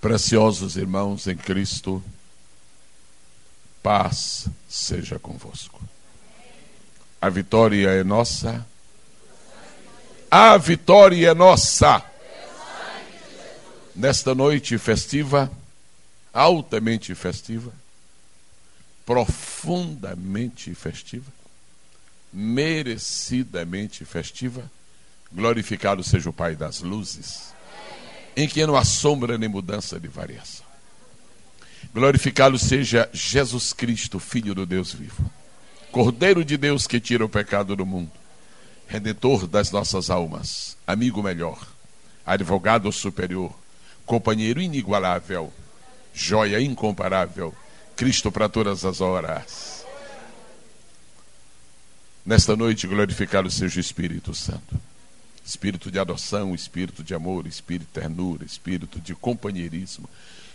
Preciosos irmãos em Cristo, paz seja convosco. A vitória é nossa. A vitória é nossa. Nesta noite festiva, altamente festiva, profundamente festiva, merecidamente festiva, glorificado seja o Pai das luzes, em que não há sombra nem mudança de variação. Glorificado seja Jesus Cristo, Filho do Deus vivo, Cordeiro de Deus que tira o pecado do mundo, Redentor das nossas almas, amigo melhor, advogado superior, companheiro inigualável, joia incomparável, Cristo para todas as horas. Nesta noite, glorificado seja o Espírito Santo. Espírito de adoção, espírito de amor, espírito de ternura, espírito de companheirismo,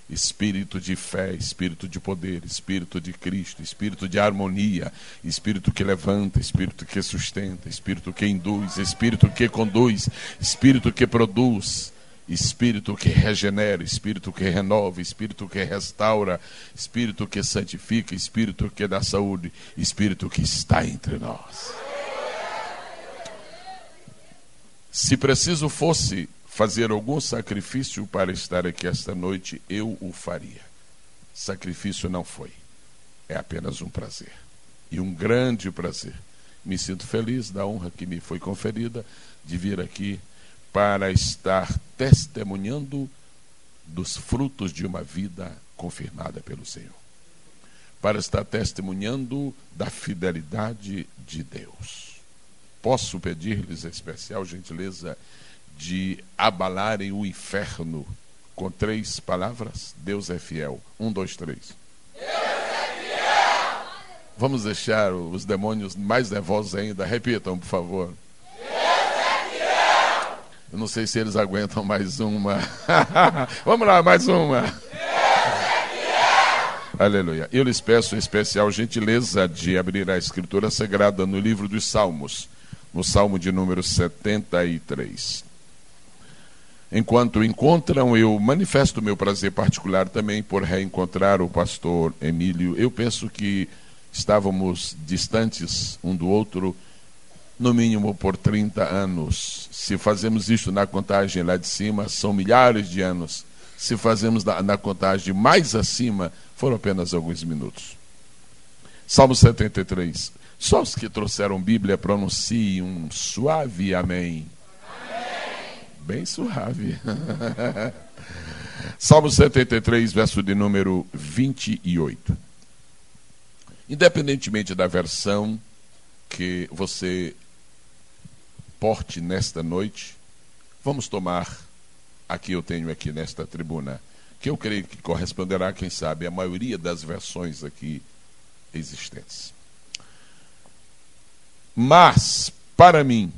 espírito de fé, espírito de poder, espírito de Cristo, espírito de harmonia, espírito que levanta, espírito que sustenta, espírito que induz, espírito que conduz, espírito que produz, espírito que regenera, espírito que renova, espírito que restaura, espírito que santifica, espírito que dá saúde, espírito que está entre nós. Se preciso fosse fazer algum sacrifício para estar aqui esta noite, eu o faria. Sacrifício não foi. É apenas um prazer. E um grande prazer. Me sinto feliz da honra que me foi conferida de vir aqui para estar testemunhando dos frutos de uma vida confirmada pelo Senhor. Para estar testemunhando da fidelidade de Deus. Posso pedir-lhes a especial gentileza de abalarem o inferno com três palavras? Deus é fiel. Um, dois, três. Deus é fiel! Vamos deixar os demônios mais nervosos ainda. Repitam, por favor. Eu não sei se eles aguentam mais uma. Vamos lá, mais uma. Deus é fiel! Aleluia. Eu lhes peço a especial gentileza de abrir a Escritura Sagrada no livro dos Salmos, no Salmo de número 73. Enquanto encontram, eu manifesto meu prazer particular também por reencontrar o pastor Emílio. Eu penso que estávamos distantes um do outro, no mínimo por 30 anos. Se fazemos isto na contagem lá de cima, são milhares de anos. Se fazemos na, na contagem mais acima, foram apenas alguns minutos. Salmo 73. Só os que trouxeram Bíblia pronunciem um suave amém bem suave. Salmo 73, verso de número 28. Independentemente da versão que você porte nesta noite, vamos tomar aqui eu tenho aqui nesta tribuna, que eu creio que corresponderá, quem sabe, a maioria das versões aqui existentes. Mas, para mim,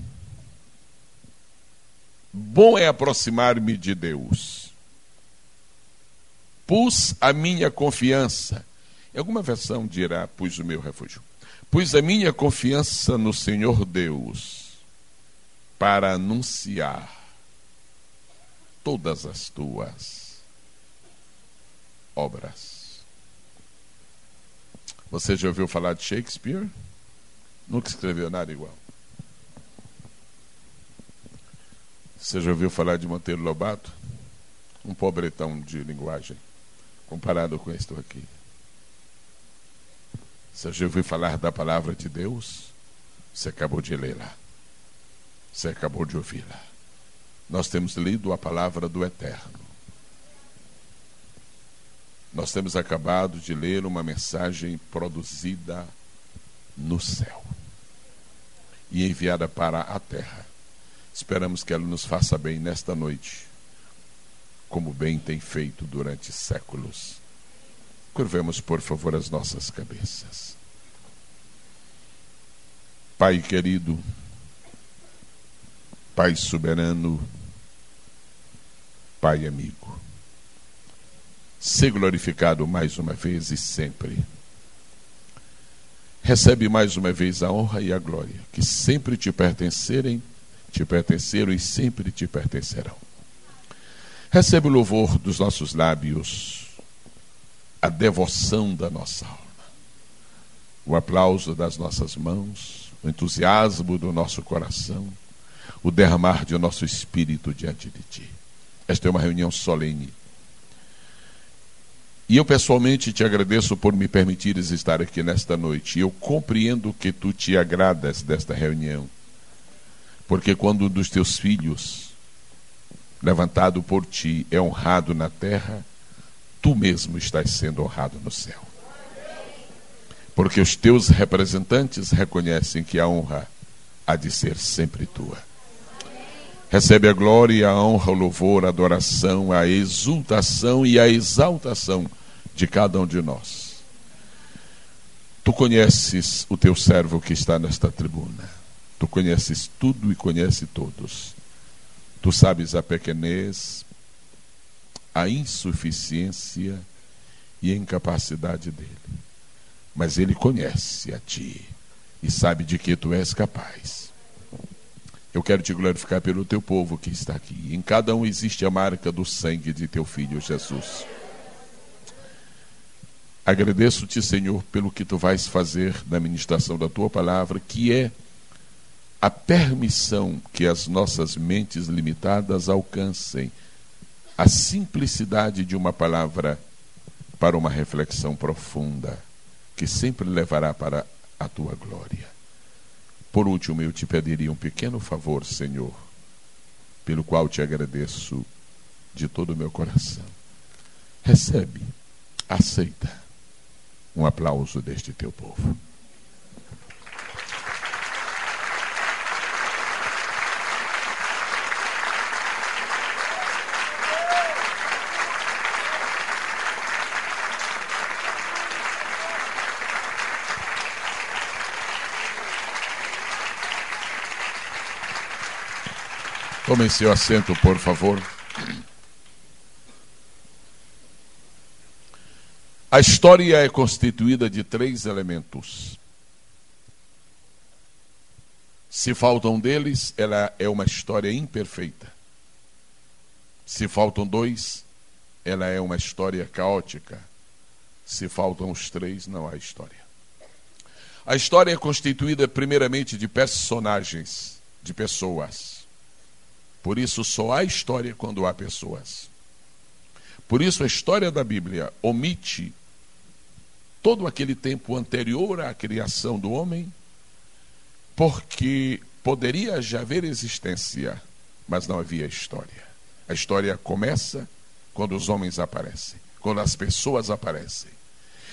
Bom é aproximar-me de Deus. Pus a minha confiança. Em alguma versão dirá: pus o meu refúgio. Pus a minha confiança no Senhor Deus para anunciar todas as tuas obras. Você já ouviu falar de Shakespeare? Nunca escreveu nada igual. Você já ouviu falar de Monteiro Lobato? Um pobretão de linguagem, comparado com este aqui. Você já ouviu falar da palavra de Deus? Você acabou de lê-la. Você acabou de ouvi-la. Nós temos lido a palavra do Eterno. Nós temos acabado de ler uma mensagem produzida no céu e enviada para a terra Esperamos que ela nos faça bem nesta noite, como bem tem feito durante séculos. Curvemos, por favor, as nossas cabeças. Pai querido, Pai soberano, Pai amigo, ser glorificado mais uma vez e sempre. Recebe mais uma vez a honra e a glória que sempre te pertencerem te pertenceram e sempre te pertencerão. Recebe o louvor dos nossos lábios, a devoção da nossa alma, o aplauso das nossas mãos, o entusiasmo do nosso coração, o derramar de nosso espírito diante de Ti. Esta é uma reunião solene. E eu pessoalmente te agradeço por me permitires estar aqui nesta noite. Eu compreendo que tu te agradas desta reunião. Porque quando um dos teus filhos, levantado por ti, é honrado na terra, tu mesmo estás sendo honrado no céu. Porque os teus representantes reconhecem que a honra há de ser sempre tua. Recebe a glória, a honra, o louvor, a adoração, a exultação e a exaltação de cada um de nós. Tu conheces o teu servo que está nesta tribuna. Tu conheces tudo e conhece todos. Tu sabes a pequenez, a insuficiência e a incapacidade dele. Mas ele conhece a ti e sabe de que tu és capaz. Eu quero te glorificar pelo teu povo que está aqui. Em cada um existe a marca do sangue de teu filho Jesus. Agradeço-te, Senhor, pelo que tu vais fazer na ministração da tua palavra, que é a permissão que as nossas mentes limitadas alcancem a simplicidade de uma palavra para uma reflexão profunda, que sempre levará para a tua glória. Por último, eu te pediria um pequeno favor, Senhor, pelo qual te agradeço de todo o meu coração. Recebe, aceita um aplauso deste teu povo. Tomem seu assento, por favor. A história é constituída de três elementos. Se faltam deles, ela é uma história imperfeita. Se faltam dois, ela é uma história caótica. Se faltam os três, não há história. A história é constituída primeiramente de personagens, de pessoas. Por isso só há história quando há pessoas. Por isso a história da Bíblia omite todo aquele tempo anterior à criação do homem, porque poderia já haver existência, mas não havia história. A história começa quando os homens aparecem, quando as pessoas aparecem.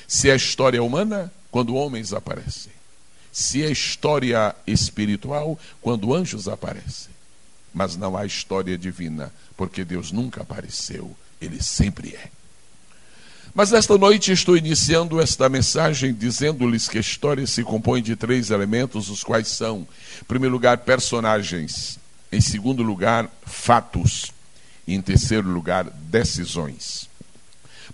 Se é história humana, quando homens aparecem. Se é história espiritual, quando anjos aparecem mas não há história divina, porque Deus nunca apareceu, ele sempre é. Mas esta noite estou iniciando esta mensagem dizendo-lhes que a história se compõe de três elementos, os quais são, em primeiro lugar, personagens, em segundo lugar, fatos, e em terceiro lugar, decisões.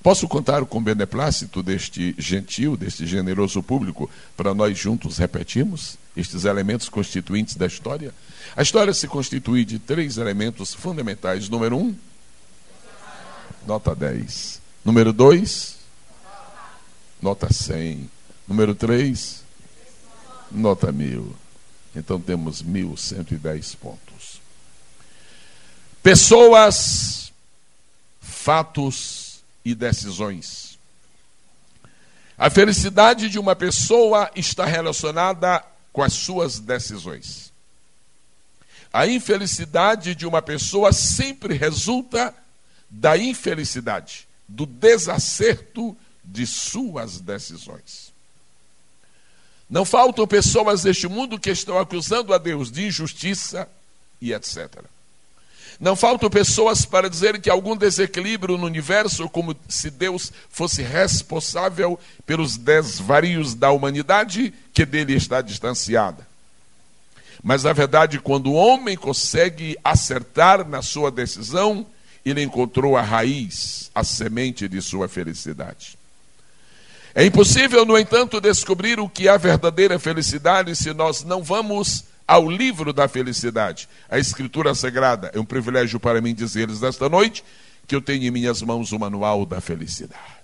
Posso contar com o beneplácito deste gentil, deste generoso público, para nós juntos repetirmos estes elementos constituintes da história? A história se constitui de três elementos fundamentais. Número um, nota 10. Número dois, nota 100. Número três, nota mil. Então temos 1.110 pontos. Pessoas, fatos e decisões. A felicidade de uma pessoa está relacionada com as suas decisões. A infelicidade de uma pessoa sempre resulta da infelicidade, do desacerto de suas decisões. Não faltam pessoas neste mundo que estão acusando a Deus de injustiça e etc. Não faltam pessoas para dizer que algum desequilíbrio no universo, como se Deus fosse responsável pelos desvarios da humanidade que dele está distanciada. Mas na verdade, quando o homem consegue acertar na sua decisão, ele encontrou a raiz, a semente de sua felicidade. É impossível, no entanto, descobrir o que é a verdadeira felicidade se nós não vamos ao livro da felicidade, a Escritura Sagrada. É um privilégio para mim dizer-lhes nesta noite que eu tenho em minhas mãos o manual da felicidade.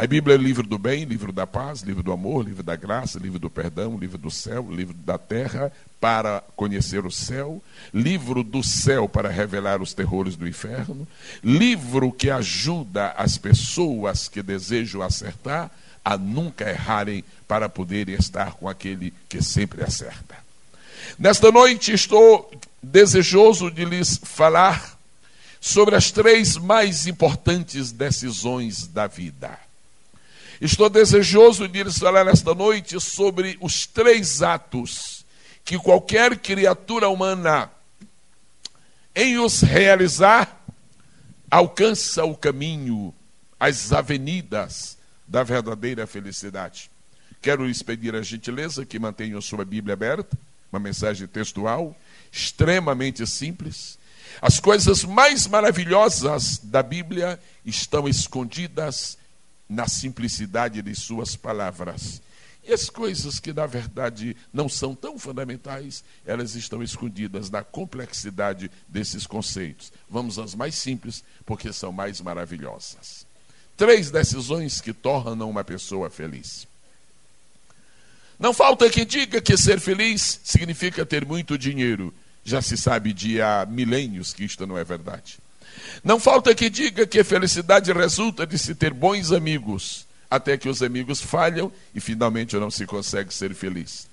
A Bíblia é o livro do bem, livro da paz, livro do amor, livro da graça, livro do perdão, livro do céu, livro da terra para conhecer o céu, livro do céu para revelar os terrores do inferno, livro que ajuda as pessoas que desejam acertar a nunca errarem para poderem estar com aquele que sempre acerta. Nesta noite estou desejoso de lhes falar sobre as três mais importantes decisões da vida. Estou desejoso de lhes falar nesta noite sobre os três atos que qualquer criatura humana, em os realizar, alcança o caminho, as avenidas da verdadeira felicidade. Quero lhes pedir a gentileza que mantenham sua Bíblia aberta, uma mensagem textual, extremamente simples. As coisas mais maravilhosas da Bíblia estão escondidas na simplicidade de suas palavras. E as coisas que, na verdade, não são tão fundamentais, elas estão escondidas na complexidade desses conceitos. Vamos às mais simples, porque são mais maravilhosas. Três decisões que tornam uma pessoa feliz. Não falta quem diga que ser feliz significa ter muito dinheiro. Já se sabe de há milênios que isto não é verdade. Não falta que diga que felicidade resulta de se ter bons amigos, até que os amigos falham e finalmente não se consegue ser feliz.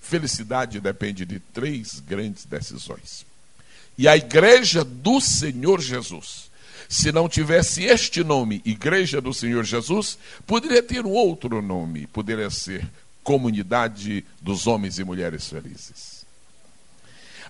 Felicidade depende de três grandes decisões. E a igreja do Senhor Jesus, se não tivesse este nome, Igreja do Senhor Jesus, poderia ter um outro nome, poderia ser Comunidade dos Homens e Mulheres Felizes.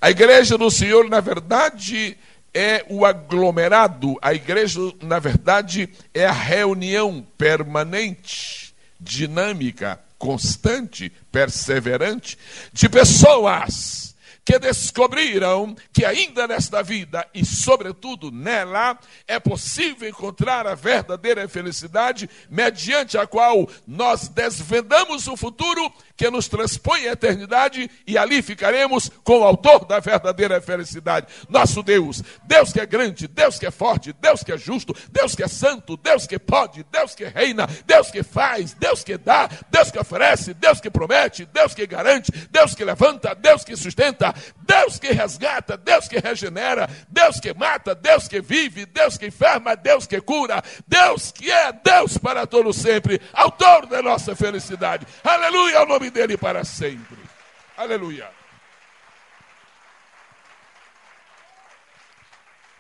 A igreja do Senhor, na verdade, é o aglomerado, a igreja, na verdade, é a reunião permanente, dinâmica, constante, perseverante de pessoas que descobriram que ainda nesta vida e, sobretudo, nela, é possível encontrar a verdadeira felicidade, mediante a qual nós desvendamos o futuro que nos transpõe à eternidade e ali ficaremos com o autor da verdadeira felicidade. Nosso Deus, Deus que é grande, Deus que é forte, Deus que é justo, Deus que é santo, Deus que pode, Deus que reina, Deus que faz, Deus que dá, Deus que oferece, Deus que promete, Deus que garante, Deus que levanta, Deus que sustenta, Deus que resgata, Deus que regenera, Deus que mata, Deus que vive, Deus que enferma, Deus que cura, Deus que é Deus para todo sempre, autor da nossa felicidade. Aleluia ao nome nome dele para sempre. Aleluia.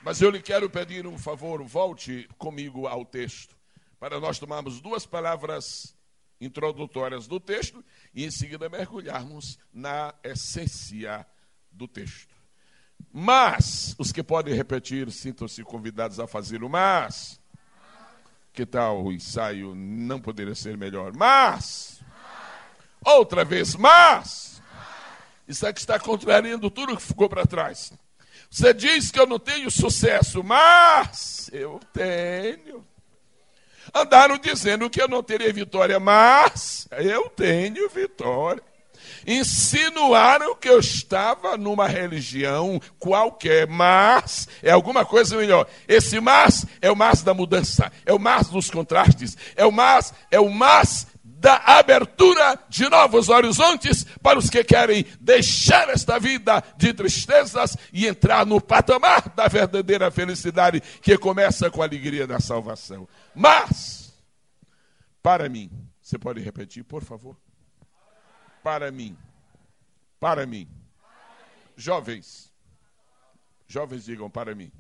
Mas eu lhe quero pedir um favor, volte comigo ao texto, para nós tomarmos duas palavras introdutórias do texto e em seguida mergulharmos na essência do texto. Mas, os que podem repetir, sintam-se convidados a fazer o mas. Que tal o ensaio? Não poderia ser melhor. Mas, Outra vez, mas. Isso aqui está contrariando tudo que ficou para trás. Você diz que eu não tenho sucesso, mas eu tenho. Andaram dizendo que eu não teria vitória, mas eu tenho vitória. Insinuaram que eu estava numa religião qualquer, mas é alguma coisa melhor. Esse mas é o mas da mudança, é o mas dos contrastes, é o mas, é o mas da abertura de novos horizontes para os que querem deixar esta vida de tristezas e entrar no patamar da verdadeira felicidade que começa com a alegria da salvação. Mas, para mim, você pode repetir, por favor? Para mim, para mim, jovens, jovens digam para mim,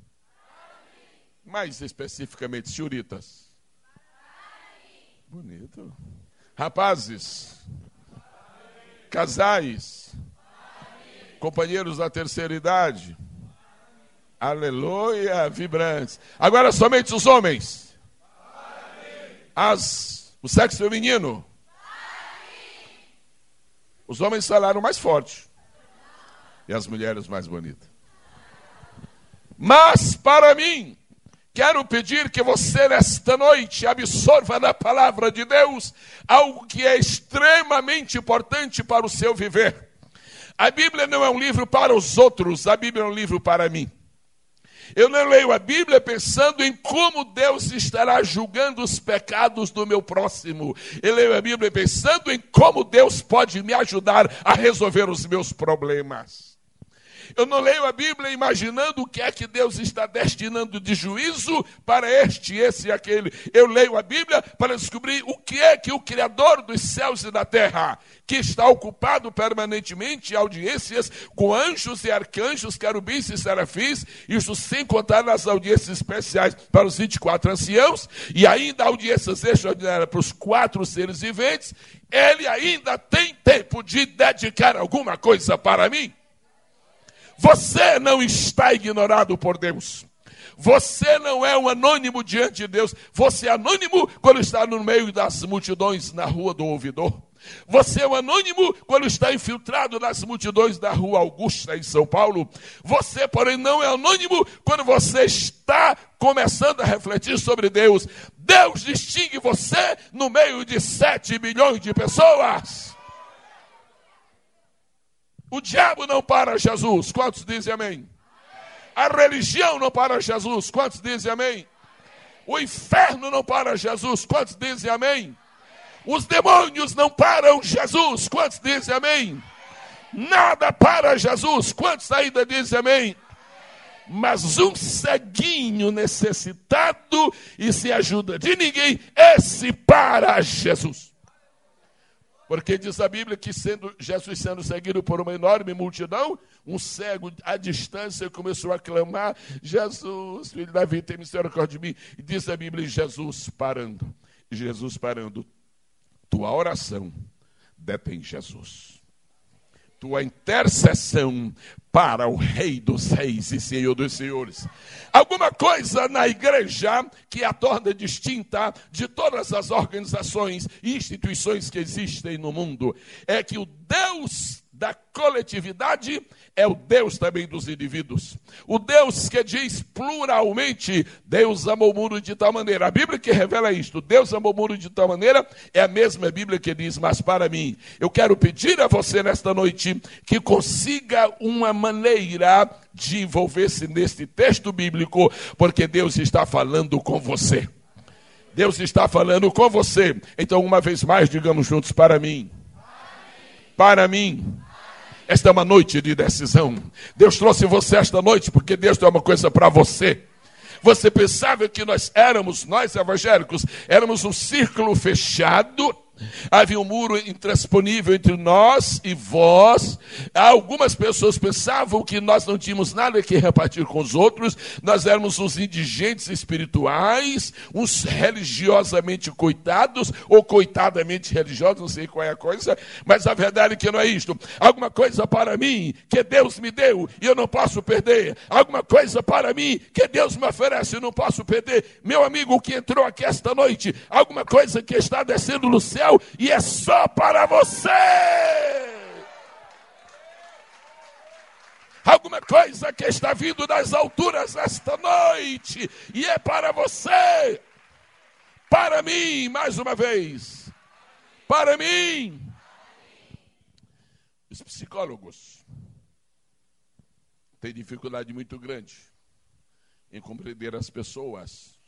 mais especificamente, senhoritas. Bonito. Rapazes, casais, companheiros da terceira idade, aleluia, vibrantes. Agora somente os homens, as, o sexo feminino. Os homens falaram mais forte e as mulheres mais bonitas. Mas para mim, Quero pedir que você, nesta noite, absorva da palavra de Deus algo que é extremamente importante para o seu viver. A Bíblia não é um livro para os outros, a Bíblia é um livro para mim. Eu não leio a Bíblia pensando em como Deus estará julgando os pecados do meu próximo. Eu leio a Bíblia pensando em como Deus pode me ajudar a resolver os meus problemas. Eu não leio a Bíblia imaginando o que é que Deus está destinando de juízo para este, esse e aquele. Eu leio a Bíblia para descobrir o que é que o Criador dos céus e da terra, que está ocupado permanentemente em audiências com anjos e arcanjos, querubins e serafins, isso sem contar nas audiências especiais para os 24 anciãos, e ainda audiências extraordinárias para os quatro seres viventes, ele ainda tem tempo de dedicar alguma coisa para mim? Você não está ignorado por Deus. Você não é um anônimo diante de Deus. Você é anônimo quando está no meio das multidões na rua do ouvidor. Você é um anônimo quando está infiltrado nas multidões da rua Augusta, em São Paulo. Você, porém, não é anônimo quando você está começando a refletir sobre Deus. Deus distingue você no meio de sete milhões de pessoas. O diabo não para Jesus. Quantos dizem amém? A religião não para Jesus. Quantos dizem amém? O inferno não para Jesus. Quantos dizem amém? Os demônios não param Jesus. Quantos dizem amém? Nada para Jesus. Quantos ainda dizem amém? Mas um ceguinho necessitado e sem ajuda de ninguém, esse para Jesus. Porque diz a Bíblia que sendo Jesus sendo seguido por uma enorme multidão, um cego à distância começou a clamar: Jesus, filho de Davi, tem misericórdia de mim. E diz a Bíblia: Jesus parando, Jesus parando, tua oração detém Jesus tua intercessão para o Rei dos Reis e Senhor dos Senhores. Alguma coisa na igreja que a torna distinta de todas as organizações e instituições que existem no mundo é que o Deus da coletividade é o Deus também dos indivíduos. O Deus que diz pluralmente, Deus amou o mundo de tal maneira. A Bíblia que revela isto, Deus amou o mundo de tal maneira, é a mesma Bíblia que diz, mas para mim, eu quero pedir a você nesta noite que consiga uma maneira de envolver-se neste texto bíblico, porque Deus está falando com você. Deus está falando com você. Então, uma vez mais, digamos juntos, para mim. Para mim esta é uma noite de decisão. Deus trouxe você esta noite porque Deus tem uma coisa para você. Você pensava que nós éramos, nós evangélicos, éramos um círculo fechado Havia um muro intransponível entre nós e vós. Algumas pessoas pensavam que nós não tínhamos nada que repartir com os outros, nós éramos uns indigentes espirituais, uns religiosamente coitados, ou coitadamente religiosos, não sei qual é a coisa, mas a verdade é que não é isto. Alguma coisa para mim que Deus me deu e eu não posso perder. Alguma coisa para mim que Deus me oferece e não posso perder. Meu amigo que entrou aqui esta noite, alguma coisa que está descendo no céu e é só para você. Alguma coisa que está vindo das alturas esta noite e é para você. Para mim, mais uma vez. Para mim. Os psicólogos têm dificuldade muito grande em compreender as pessoas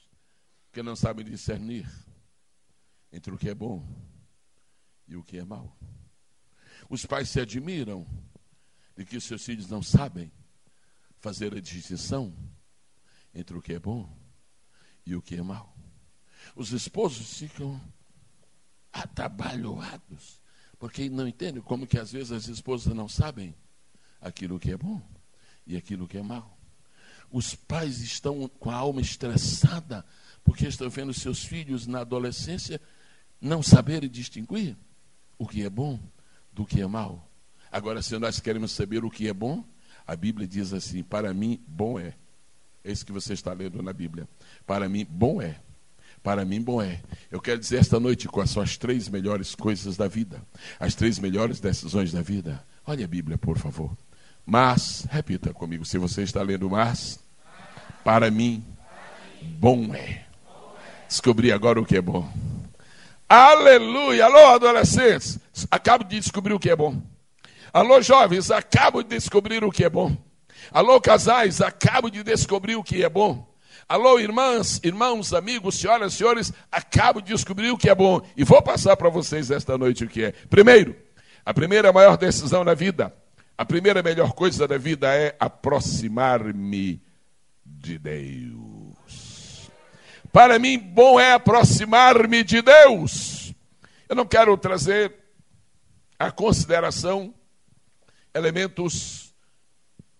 que não sabem discernir entre o que é bom e o que é mal. Os pais se admiram de que seus filhos não sabem fazer a distinção entre o que é bom e o que é mal. Os esposos ficam atabalhoados, porque não entendem como que às vezes as esposas não sabem aquilo que é bom e aquilo que é mal. Os pais estão com a alma estressada porque estão vendo seus filhos na adolescência não saberem distinguir o que é bom do que é mal. Agora, se nós queremos saber o que é bom, a Bíblia diz assim: para mim, bom é. É isso que você está lendo na Bíblia. Para mim, bom é. Para mim, bom é. Eu quero dizer esta noite quais são as três melhores coisas da vida, as três melhores decisões da vida. Olha a Bíblia, por favor. Mas, repita comigo, se você está lendo mas, para mim, bom é. Descobri agora o que é bom. Aleluia! Alô, adolescentes! Acabo de descobrir o que é bom. Alô, jovens! Acabo de descobrir o que é bom. Alô, casais, acabo de descobrir o que é bom. Alô, irmãs, irmãos, amigos, senhoras e senhores, acabo de descobrir o que é bom. E vou passar para vocês esta noite o que é. Primeiro, a primeira maior decisão na vida, a primeira melhor coisa da vida é aproximar-me de Deus. Para mim, bom é aproximar-me de Deus. Eu não quero trazer a consideração elementos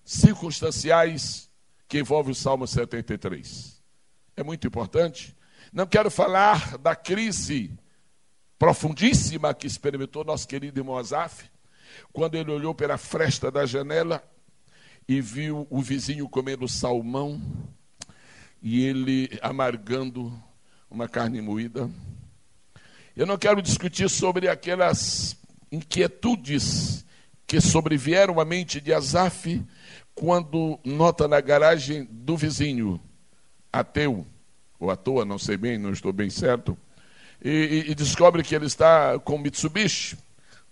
circunstanciais que envolvem o Salmo 73. É muito importante. Não quero falar da crise profundíssima que experimentou nosso querido irmão Azaf, quando ele olhou pela fresta da janela e viu o vizinho comendo salmão e ele amargando uma carne moída. Eu não quero discutir sobre aquelas inquietudes que sobrevieram à mente de Azaf quando nota na garagem do vizinho, ateu, ou à toa, não sei bem, não estou bem certo, e, e, descobre que ele está com Mitsubishi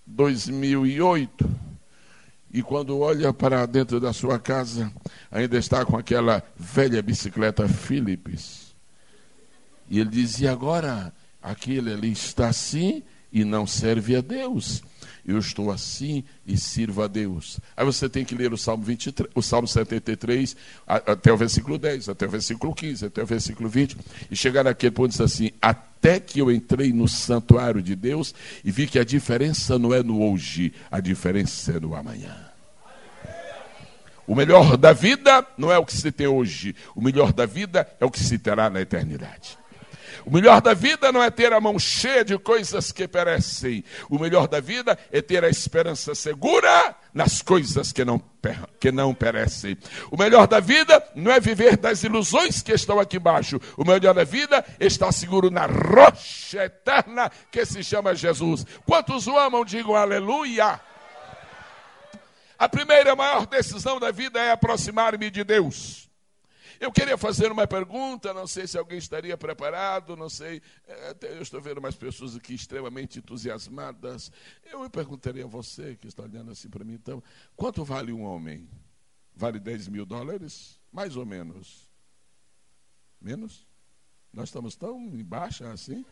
2008 e quando olha para dentro da sua casa, ainda está com aquela velha bicicleta Philips. E ele diz: e agora? Aquele ali está assim e não serve a Deus. Eu estou assim e sirvo a Deus. Aí você tem que ler o Salmo, 23, o Salmo 73, até o versículo 10, até o versículo 15, até o versículo 20, e chegar naquele ponto dizer assim: Até que eu entrei no santuário de Deus e vi que a diferença não é no hoje, a diferença é no amanhã. O melhor da vida não é o que se tem hoje, o melhor da vida é o que se terá na eternidade. O melhor da vida não é ter a mão cheia de coisas que perecem. O melhor da vida é ter a esperança segura nas coisas que não, que não perecem. O melhor da vida não é viver das ilusões que estão aqui embaixo. O melhor da vida é estar seguro na rocha eterna que se chama Jesus. Quantos o amam, digam aleluia. A primeira maior decisão da vida é aproximar-me de Deus. Eu queria fazer uma pergunta, não sei se alguém estaria preparado, não sei. É, eu estou vendo mais pessoas aqui extremamente entusiasmadas. Eu perguntaria a você, que está olhando assim para mim, então, quanto vale um homem? Vale 10 mil dólares? Mais ou menos. Menos? Nós estamos tão em baixa assim?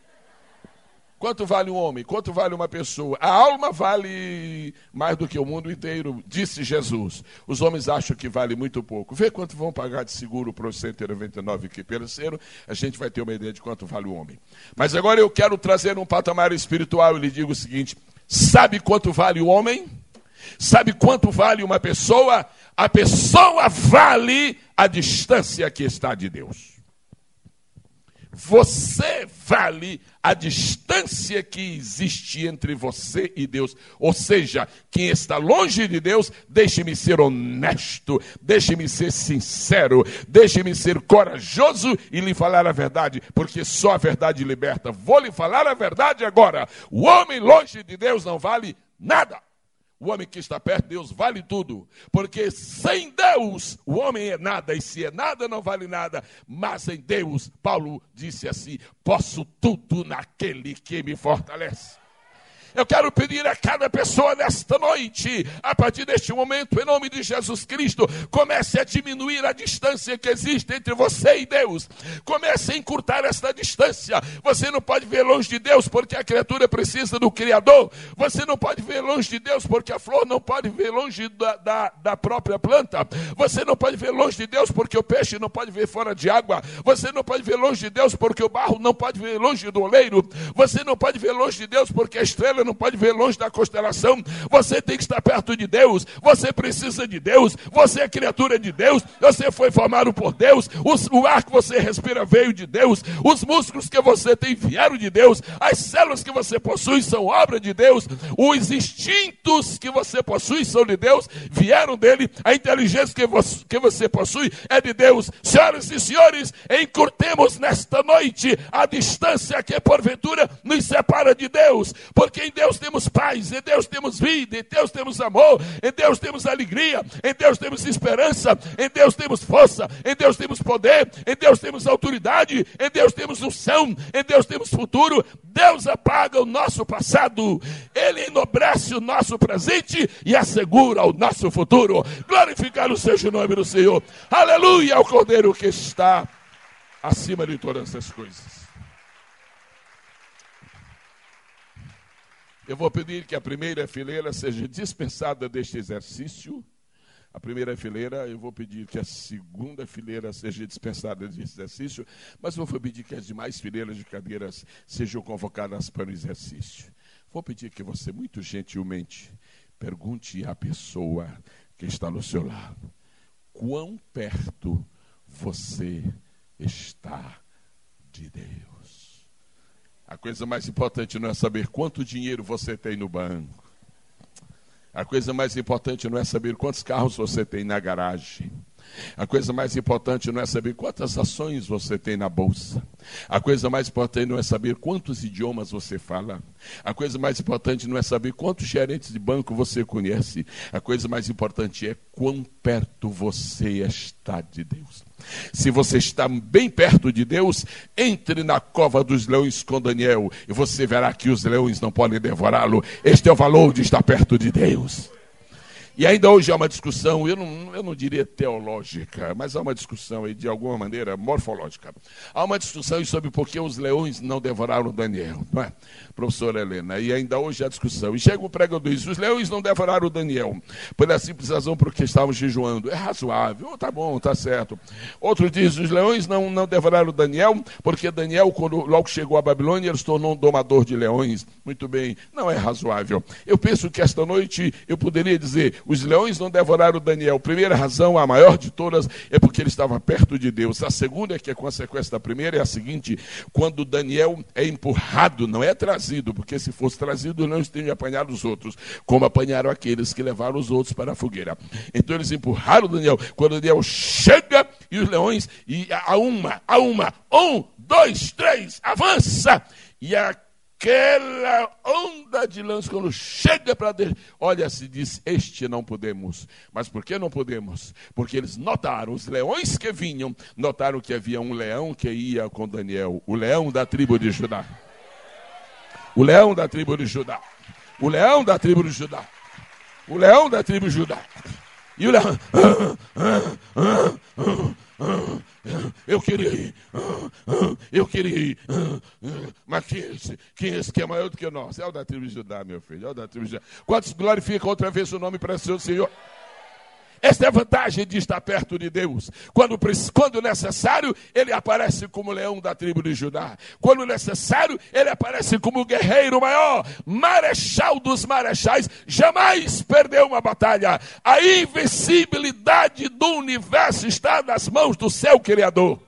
Quanto vale um homem? Quanto vale uma pessoa? A alma vale mais do que o mundo inteiro, disse Jesus. Os homens acham que vale muito pouco. Vê quanto vão pagar de seguro para os 199 que pereceram, a gente vai ter uma ideia de quanto vale o homem. Mas agora eu quero trazer um patamar espiritual e lhe digo o seguinte: sabe quanto vale o homem? Sabe quanto vale uma pessoa? A pessoa vale a distância que está de Deus. Você vale a distância que existe entre você e Deus. Ou seja, quem está longe de Deus, deixe-me ser honesto, deixe-me ser sincero, deixe-me ser corajoso e lhe falar a verdade, porque só a verdade liberta. Vou lhe falar a verdade agora. O homem longe de Deus não vale nada. O homem que está perto de Deus vale tudo, porque sem Deus o homem é nada, e se é nada não vale nada, mas em Deus, Paulo disse assim: posso tudo naquele que me fortalece. Eu quero pedir a cada pessoa nesta noite, a partir deste momento, em nome de Jesus Cristo, comece a diminuir a distância que existe entre você e Deus. Comece a encurtar esta distância. Você não pode ver longe de Deus porque a criatura precisa do Criador. Você não pode ver longe de Deus porque a flor não pode ver longe da, da, da própria planta. Você não pode ver longe de Deus porque o peixe não pode ver fora de água. Você não pode ver longe de Deus porque o barro não pode ver longe do oleiro. Você não pode ver longe de Deus porque a estrela não pode ver longe da constelação. Você tem que estar perto de Deus. Você precisa de Deus. Você é criatura de Deus. Você foi formado por Deus. o ar que você respira veio de Deus. Os músculos que você tem vieram de Deus. As células que você possui são obra de Deus. Os instintos que você possui são de Deus, vieram dele. A inteligência que você, que você possui é de Deus. Senhoras e senhores, encurtemos nesta noite a distância que porventura nos separa de Deus. Porque em Deus temos paz, em Deus temos vida, em Deus temos amor, em Deus temos alegria, em Deus temos esperança, em Deus temos força, em Deus temos poder, em Deus temos autoridade, em Deus temos unção, em Deus temos futuro. Deus apaga o nosso passado, Ele enobrece o nosso presente e assegura o nosso futuro. Glorificado seja o nome do Senhor. Aleluia ao Cordeiro que está acima de todas essas coisas. Eu vou pedir que a primeira fileira seja dispensada deste exercício. A primeira fileira, eu vou pedir que a segunda fileira seja dispensada deste exercício, mas vou pedir que as demais fileiras de cadeiras sejam convocadas para o exercício. Vou pedir que você, muito gentilmente, pergunte à pessoa que está no seu lado: quão perto você está de Deus? A coisa mais importante não é saber quanto dinheiro você tem no banco. A coisa mais importante não é saber quantos carros você tem na garagem. A coisa mais importante não é saber quantas ações você tem na bolsa. A coisa mais importante não é saber quantos idiomas você fala. A coisa mais importante não é saber quantos gerentes de banco você conhece. A coisa mais importante é quão perto você está de Deus. Se você está bem perto de Deus, entre na cova dos leões com Daniel e você verá que os leões não podem devorá-lo. Este é o valor de estar perto de Deus. E ainda hoje há uma discussão, eu não, eu não diria teológica, mas há uma discussão de alguma maneira morfológica. Há uma discussão sobre por que os leões não devoraram Daniel, não é? Professora Helena, e ainda hoje há discussão. E chega o pregador e diz: os leões não devoraram Daniel, pela simples razão porque estavam jejuando. É razoável, oh, tá bom, tá certo. Outro diz: os leões não, não devoraram Daniel, porque Daniel, quando logo chegou à Babilônia, ele se tornou um domador de leões. Muito bem, não é razoável. Eu penso que esta noite eu poderia dizer os leões não devoraram Daniel. Primeira razão, a maior de todas, é porque ele estava perto de Deus. A segunda, que é consequência da primeira, é a seguinte: quando Daniel é empurrado, não é trazido, porque se fosse trazido, não teriam apanhado os outros, como apanharam aqueles que levaram os outros para a fogueira. Então eles empurraram Daniel. Quando Daniel chega, e os leões, e a uma, a uma, um, dois, três, avança. E a aquela onda de lãs, quando chega para Deus, olha, se diz: Este não podemos. Mas por que não podemos? Porque eles notaram, os leões que vinham, notaram que havia um leão que ia com Daniel, o leão da tribo de Judá. O leão da tribo de Judá. O leão da tribo de Judá. O leão da tribo de Judá. E o leão. Eu queria ir. Eu queria ir. Mas quem é esse? Quem é esse que é maior do que nós? É o da tribo de Judá, meu filho. É o da tribo de Judá. Quantos glorificam outra vez o nome para seu Senhor? Esta é a vantagem de estar perto de Deus. Quando, quando necessário, ele aparece como leão da tribo de Judá. Quando necessário, ele aparece como guerreiro maior, marechal dos marechais. Jamais perdeu uma batalha. A invencibilidade do universo está nas mãos do seu Criador.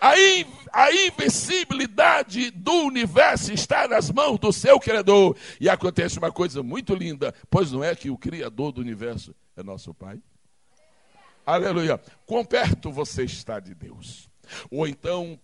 A, in, a invencibilidade do universo está nas mãos do seu Criador. E acontece uma coisa muito linda, pois não é que o Criador do universo é nosso Pai? Aleluia. Quão perto você está de Deus? Ou então,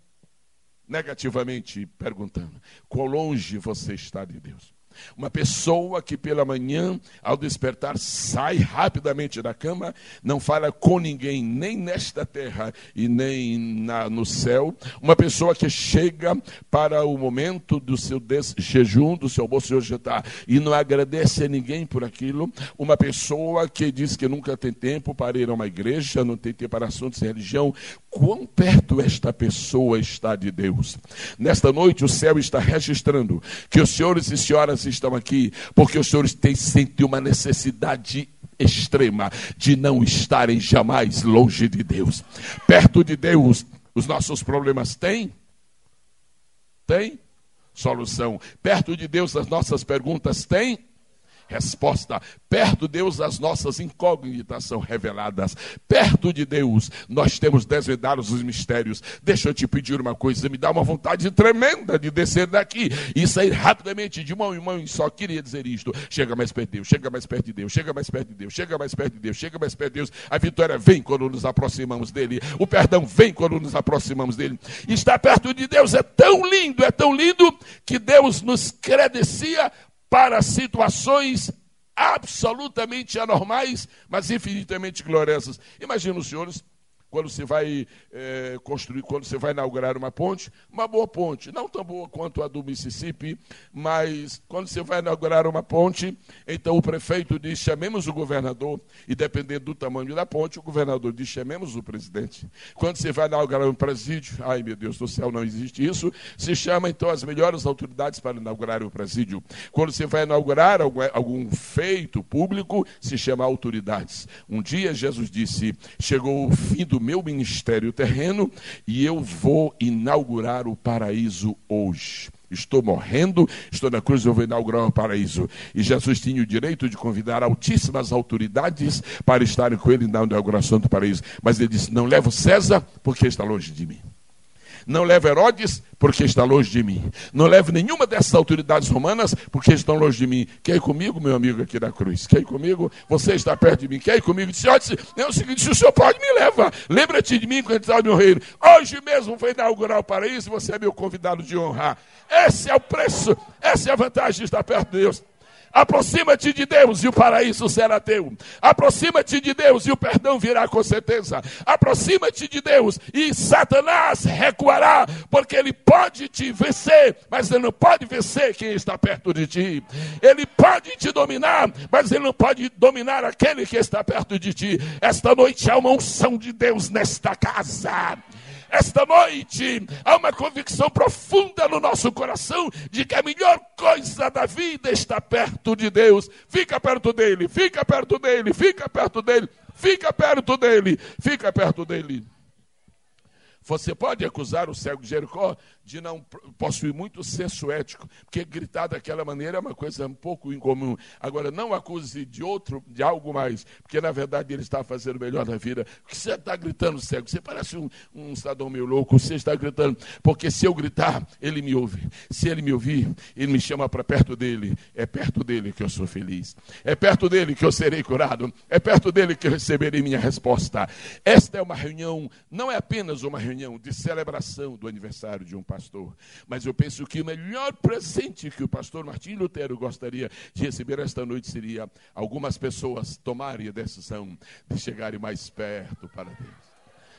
negativamente perguntando, quão longe você está de Deus? Uma pessoa que pela manhã, ao despertar, sai rapidamente da cama, não fala com ninguém, nem nesta terra e nem na, no céu. Uma pessoa que chega para o momento do seu jejum, do seu almoço de jantar, e não agradece a ninguém por aquilo. Uma pessoa que diz que nunca tem tempo para ir a uma igreja, não tem tempo para assuntos de religião. Quão perto esta pessoa está de Deus? Nesta noite, o céu está registrando que os senhores e senhoras estão aqui porque os senhores têm sentido uma necessidade extrema de não estarem jamais longe de Deus. Perto de Deus, os nossos problemas têm? Tem solução. Perto de Deus, as nossas perguntas têm? Resposta. Perto de Deus, as nossas incógnitas são reveladas. Perto de Deus, nós temos desvendados os mistérios. Deixa eu te pedir uma coisa, me dá uma vontade tremenda de descer daqui e sair rapidamente de mão em mão. E só queria dizer isto: chega mais perto de Deus, chega mais perto de Deus, chega mais perto de Deus, chega mais perto de Deus, chega mais perto de Deus. A vitória vem quando nos aproximamos dele. O perdão vem quando nos aproximamos dele. Estar perto de Deus é tão lindo, é tão lindo que Deus nos credencia para situações absolutamente anormais, mas infinitamente gloriosas. Imagina os senhores quando você vai é, construir, quando você vai inaugurar uma ponte, uma boa ponte, não tão boa quanto a do Mississippi, mas quando você vai inaugurar uma ponte, então o prefeito diz: chamemos o governador, e dependendo do tamanho da ponte, o governador diz: chamemos o presidente. Quando você vai inaugurar um presídio, ai meu Deus do céu, não existe isso, se chama então as melhores autoridades para inaugurar o presídio. Quando você vai inaugurar algum, algum feito público, se chama autoridades. Um dia Jesus disse: chegou o fim do meu ministério terreno e eu vou inaugurar o paraíso hoje. Estou morrendo, estou na cruz, eu vou inaugurar o paraíso. E Jesus tinha o direito de convidar altíssimas autoridades para estarem com ele na inauguração do paraíso. Mas ele disse: Não levo César, porque está longe de mim. Não leve Herodes, porque está longe de mim. Não leve nenhuma dessas autoridades romanas, porque estão longe de mim. Quer ir comigo, meu amigo aqui da cruz? Quer ir comigo? Você está perto de mim. Quer ir comigo? Disse, olha, é o seguinte, se o senhor pode, me leva. Lembra-te de mim quando está no meu reino. Hoje mesmo vou inaugurar o paraíso você é meu convidado de honrar. Esse é o preço, essa é a vantagem de estar perto de Deus. Aproxima-te de Deus e o paraíso será teu. Aproxima-te de Deus e o perdão virá com certeza. Aproxima-te de Deus e Satanás recuará, porque ele pode te vencer, mas ele não pode vencer quem está perto de ti. Ele pode te dominar, mas ele não pode dominar aquele que está perto de ti. Esta noite há uma unção de Deus nesta casa. Esta noite há uma convicção profunda no nosso coração de que a melhor coisa da vida está perto de Deus. Fica perto dele, fica perto dele, fica perto dele, fica perto dele, fica perto dele. Você pode acusar o cego de Jericó de não possuir muito senso ético, porque gritar daquela maneira é uma coisa um pouco incomum. Agora, não acuse de outro, de algo mais, porque na verdade ele está fazendo o melhor da vida. Porque você está gritando cego, você parece um, um cidadão meio louco, você está gritando, porque se eu gritar, ele me ouve. Se ele me ouvir, ele me chama para perto dele. É perto dele que eu sou feliz. É perto dele que eu serei curado. É perto dele que eu receberei minha resposta. Esta é uma reunião, não é apenas uma reunião de celebração do aniversário de um pai pastor. Mas eu penso que o melhor presente que o pastor Martim Lutero gostaria de receber esta noite seria algumas pessoas tomarem a decisão de chegarem mais perto para Deus.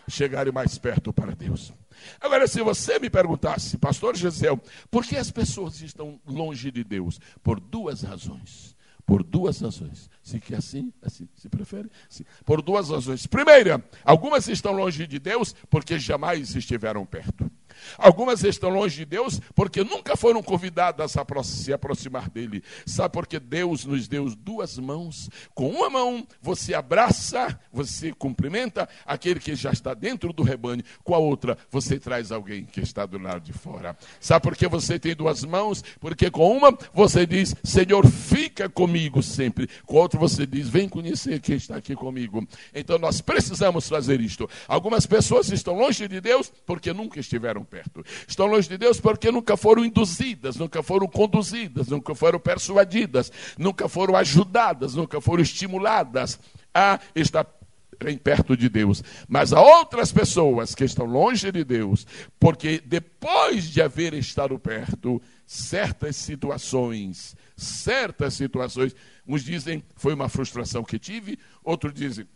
Chegarem mais perto para Deus. Agora, se você me perguntasse, pastor Gisel, por que as pessoas estão longe de Deus? Por duas razões. Por duas razões. Se quer assim, assim, se prefere, sim. Por duas razões. Primeira, algumas estão longe de Deus porque jamais estiveram perto. Algumas estão longe de Deus porque nunca foram convidadas a se aproximar dele. Sabe porque Deus nos deu duas mãos? Com uma mão você abraça, você cumprimenta aquele que já está dentro do rebanho. Com a outra você traz alguém que está do lado de fora. Sabe por que você tem duas mãos? Porque com uma você diz, Senhor, fica comigo sempre. Com a outra você diz, vem conhecer quem está aqui comigo. Então nós precisamos fazer isto. Algumas pessoas estão longe de Deus porque nunca estiveram perto. Estão longe de Deus porque nunca foram induzidas, nunca foram conduzidas, nunca foram persuadidas, nunca foram ajudadas, nunca foram estimuladas a estar bem perto de Deus. Mas há outras pessoas que estão longe de Deus, porque depois de haver estado perto, certas situações, certas situações, uns dizem foi uma frustração que tive, outros dizem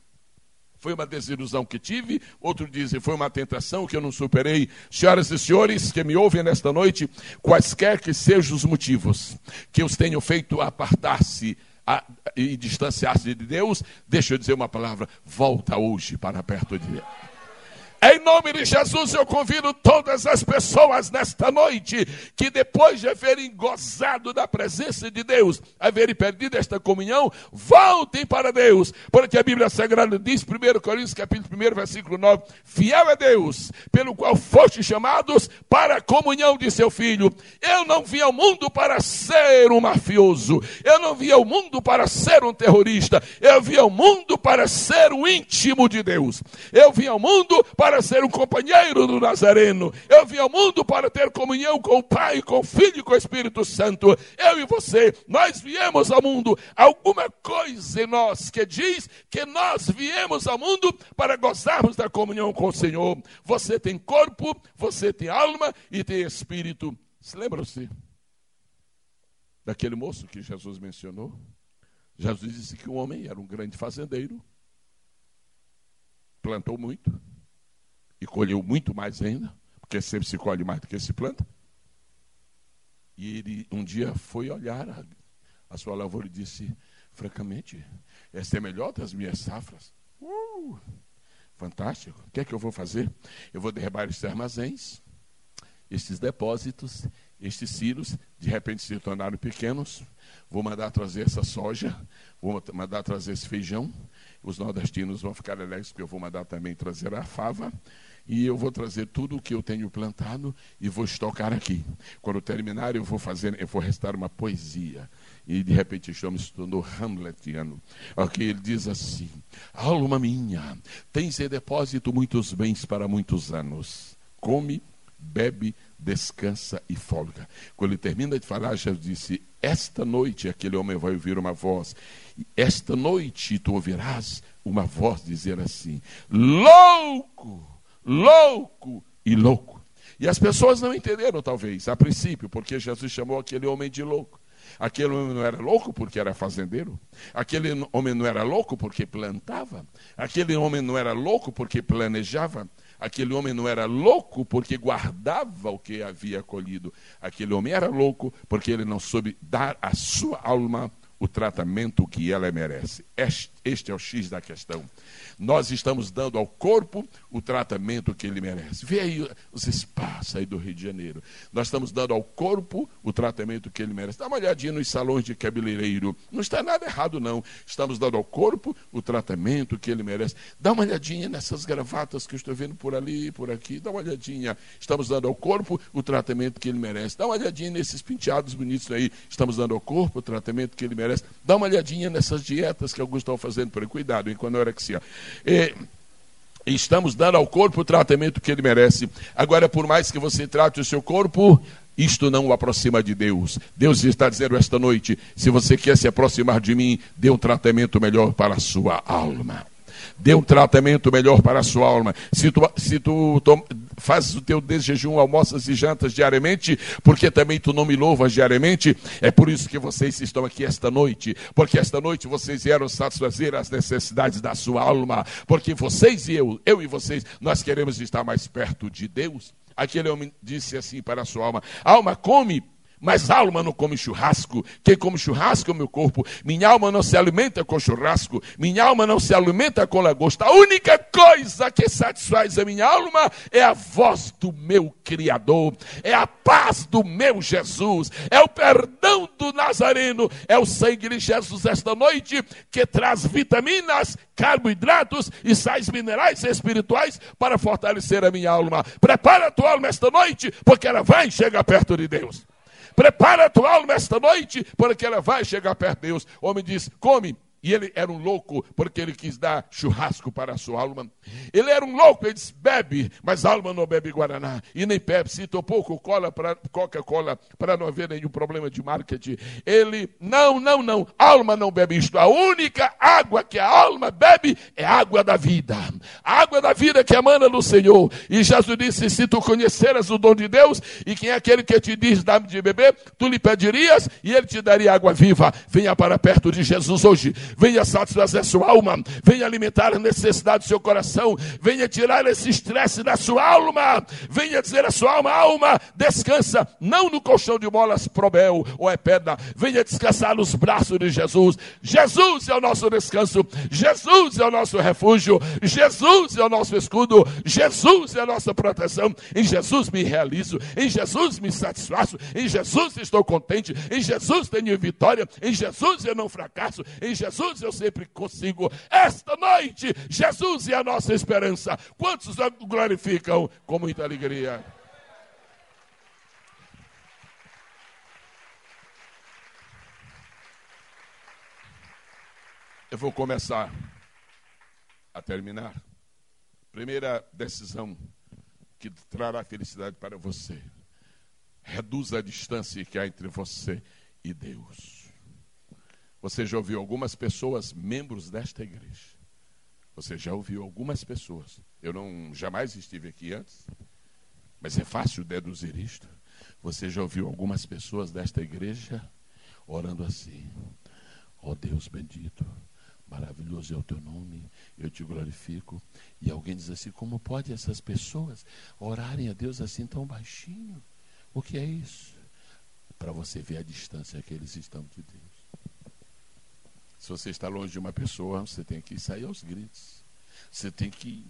foi uma desilusão que tive, outros dizem foi uma tentação que eu não superei. Senhoras e senhores que me ouvem nesta noite, quaisquer que sejam os motivos que os tenham feito apartar-se e distanciar-se de Deus, deixa eu dizer uma palavra: volta hoje para perto de Deus. Em nome de Jesus, eu convido todas as pessoas nesta noite que, depois de haverem gozado da presença de Deus, haverem perdido esta comunhão, voltem para Deus, porque a Bíblia Sagrada diz, 1 Coríntios, capítulo 1, versículo 9: Fiel é Deus, pelo qual foste chamados para a comunhão de seu filho. Eu não vim ao mundo para ser um mafioso, eu não vim ao mundo para ser um terrorista, eu vim ao mundo para ser o íntimo de Deus, eu vim ao mundo para para ser um companheiro do Nazareno. Eu vim ao mundo para ter comunhão com o Pai, com o Filho e com o Espírito Santo. Eu e você, nós viemos ao mundo. Alguma coisa em nós que diz que nós viemos ao mundo para gozarmos da comunhão com o Senhor. Você tem corpo, você tem alma e tem espírito. Se lembram-se daquele moço que Jesus mencionou. Jesus disse que o homem era um grande fazendeiro, plantou muito e colheu muito mais ainda, porque sempre se colhe mais do que se planta. E ele um dia foi olhar a, a sua lavoura e disse: francamente, esta é melhor das minhas safras. Uh, fantástico. O que é que eu vou fazer? Eu vou derrubar estes armazéns, estes depósitos, estes silos, de repente se tornaram pequenos. Vou mandar trazer essa soja, vou mandar trazer esse feijão. Os nordestinos vão ficar alegres, porque eu vou mandar também trazer a fava e eu vou trazer tudo o que eu tenho plantado e vou estocar aqui. Quando terminar, eu vou fazer, eu vou restar uma poesia. E de repente Estamos tornou Hamletiano. Ok, ele diz assim: Alma minha, tens em depósito muitos bens para muitos anos. Come, bebe, descansa e folga. Quando ele termina de falar, já disse: Esta noite aquele homem vai ouvir uma voz. Esta noite tu ouvirás uma voz dizer assim: Louco! Louco e louco. E as pessoas não entenderam, talvez, a princípio, porque Jesus chamou aquele homem de louco. Aquele homem não era louco porque era fazendeiro. Aquele homem não era louco porque plantava. Aquele homem não era louco porque planejava. Aquele homem não era louco porque guardava o que havia colhido. Aquele homem era louco porque ele não soube dar à sua alma o tratamento que ela merece. Este, é o X da questão nós estamos dando ao corpo o tratamento que ele merece. Vê aí os espaços aí do Rio de Janeiro. Nós estamos dando ao corpo o tratamento que ele merece. Dá uma olhadinha nos salões de cabeleireiro. Não está nada errado, não. Estamos dando ao corpo o tratamento que ele merece. Dá uma olhadinha nessas gravatas que eu estou vendo por ali, por aqui. Dá uma olhadinha. Estamos dando ao corpo o tratamento que ele merece. Dá uma olhadinha nesses penteados bonitos aí. Estamos dando ao corpo o tratamento que ele merece. Dá uma olhadinha nessas dietas que alguns estão fazendo por aí. Cuidado, enquanto anorexia. E, estamos dando ao corpo o tratamento que ele merece. Agora, por mais que você trate o seu corpo, isto não o aproxima de Deus. Deus está dizendo esta noite: se você quer se aproximar de mim, dê um tratamento melhor para a sua alma dê um tratamento melhor para a sua alma. Se tu, se tu fazes o teu desjejum, almoças e jantas diariamente, porque também tu não me louvas diariamente, é por isso que vocês estão aqui esta noite, porque esta noite vocês vieram satisfazer as necessidades da sua alma, porque vocês e eu, eu e vocês, nós queremos estar mais perto de Deus. Aquele homem disse assim para a sua alma: Alma, come mas alma não come churrasco. Quem come churrasco é o meu corpo. Minha alma não se alimenta com churrasco. Minha alma não se alimenta com lagosta. A única coisa que satisfaz a minha alma é a voz do meu Criador. É a paz do meu Jesus. É o perdão do Nazareno. É o sangue de Jesus esta noite que traz vitaminas, carboidratos e sais minerais espirituais para fortalecer a minha alma. Prepara a tua alma esta noite, porque ela vai chegar perto de Deus. Prepara a tua alma esta noite, porque ela vai chegar perto de Deus. O homem diz: come e ele era um louco porque ele quis dar churrasco para a sua alma. Ele era um louco, ele disse: bebe, mas a alma não bebe Guaraná. E nem Pepsi, topou Coca-Cola para não haver nenhum problema de marketing. Ele, não, não, não, alma não bebe isto. A única água que a alma bebe é água da vida. A água da vida que emana do Senhor. E Jesus disse: se tu conheceras o dom de Deus e quem é aquele que te diz dá-me de beber, tu lhe pedirias e ele te daria água viva. Venha para perto de Jesus hoje venha satisfazer sua alma, venha alimentar a necessidade do seu coração, venha tirar esse estresse da sua alma, venha dizer à sua alma, alma, descansa, não no colchão de molas probel ou é pedra, venha descansar nos braços de Jesus. Jesus é o nosso descanso, Jesus é o nosso refúgio, Jesus é o nosso escudo, Jesus é a nossa proteção. Em Jesus me realizo, em Jesus me satisfaço, em Jesus estou contente, em Jesus tenho vitória, em Jesus eu não fracasso, em Jesus Jesus eu sempre consigo. Esta noite, Jesus é a nossa esperança. Quantos glorificam com muita alegria? Eu vou começar a terminar. Primeira decisão que trará felicidade para você. Reduza a distância que há entre você e Deus. Você já ouviu algumas pessoas, membros desta igreja. Você já ouviu algumas pessoas. Eu não jamais estive aqui antes, mas é fácil deduzir isto. Você já ouviu algumas pessoas desta igreja orando assim: Ó oh Deus bendito, maravilhoso é o teu nome, eu te glorifico. E alguém diz assim: como pode essas pessoas orarem a Deus assim tão baixinho? O que é isso? Para você ver a distância que eles estão de Deus. Se você está longe de uma pessoa, você tem que sair aos gritos. Você tem que.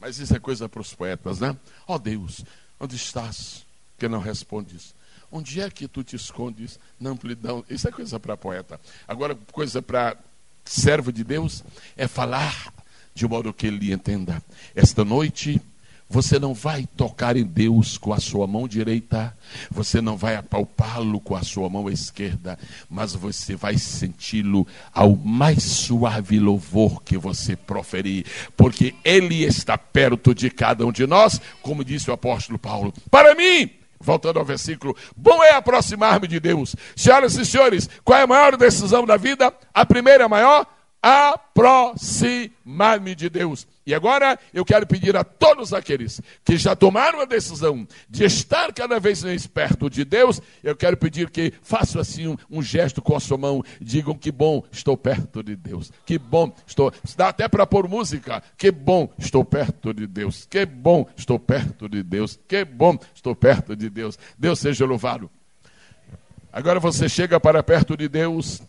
Mas isso é coisa para os poetas, né? Ó oh Deus, onde estás? Que não respondes. Onde é que tu te escondes na amplidão? Isso é coisa para poeta. Agora, coisa para servo de Deus é falar de modo que ele entenda. Esta noite você não vai tocar em Deus com a sua mão direita, você não vai apalpá-lo com a sua mão esquerda, mas você vai senti-lo ao mais suave louvor que você proferir, porque Ele está perto de cada um de nós, como disse o apóstolo Paulo. Para mim, Voltando ao versículo, bom é aproximar-me de Deus. Senhoras e senhores, qual é a maior decisão da vida? A primeira maior? Aproximar-me de Deus. E agora eu quero pedir a todos aqueles que já tomaram a decisão de estar cada vez mais perto de Deus, eu quero pedir que façam assim um, um gesto com a sua mão, digam que bom estou perto de Deus, que bom estou, dá até para pôr música, que bom estou perto de Deus, que bom estou perto de Deus, que bom estou perto de Deus. Deus seja louvado. Agora você chega para perto de Deus,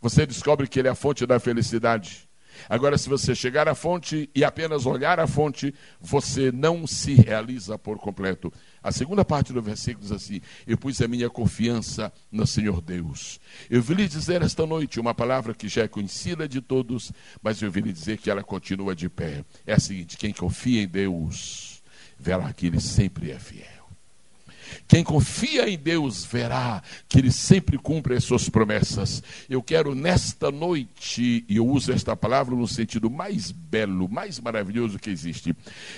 você descobre que Ele é a fonte da felicidade. Agora, se você chegar à fonte e apenas olhar a fonte, você não se realiza por completo. A segunda parte do versículo diz assim: Eu pus a minha confiança no Senhor Deus. Eu vi lhe dizer esta noite uma palavra que já é conhecida de todos, mas eu vi lhe dizer que ela continua de pé. É a seguinte: quem confia em Deus, verá que Ele sempre é fiel. Quem confia em Deus verá que Ele sempre cumpre as suas promessas. Eu quero nesta noite, e eu uso esta palavra no sentido mais belo, mais maravilhoso que existe.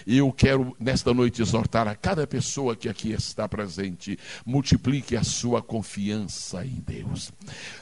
Eu quero nesta noite exortar a cada pessoa que aqui está presente, multiplique a sua confiança em Deus.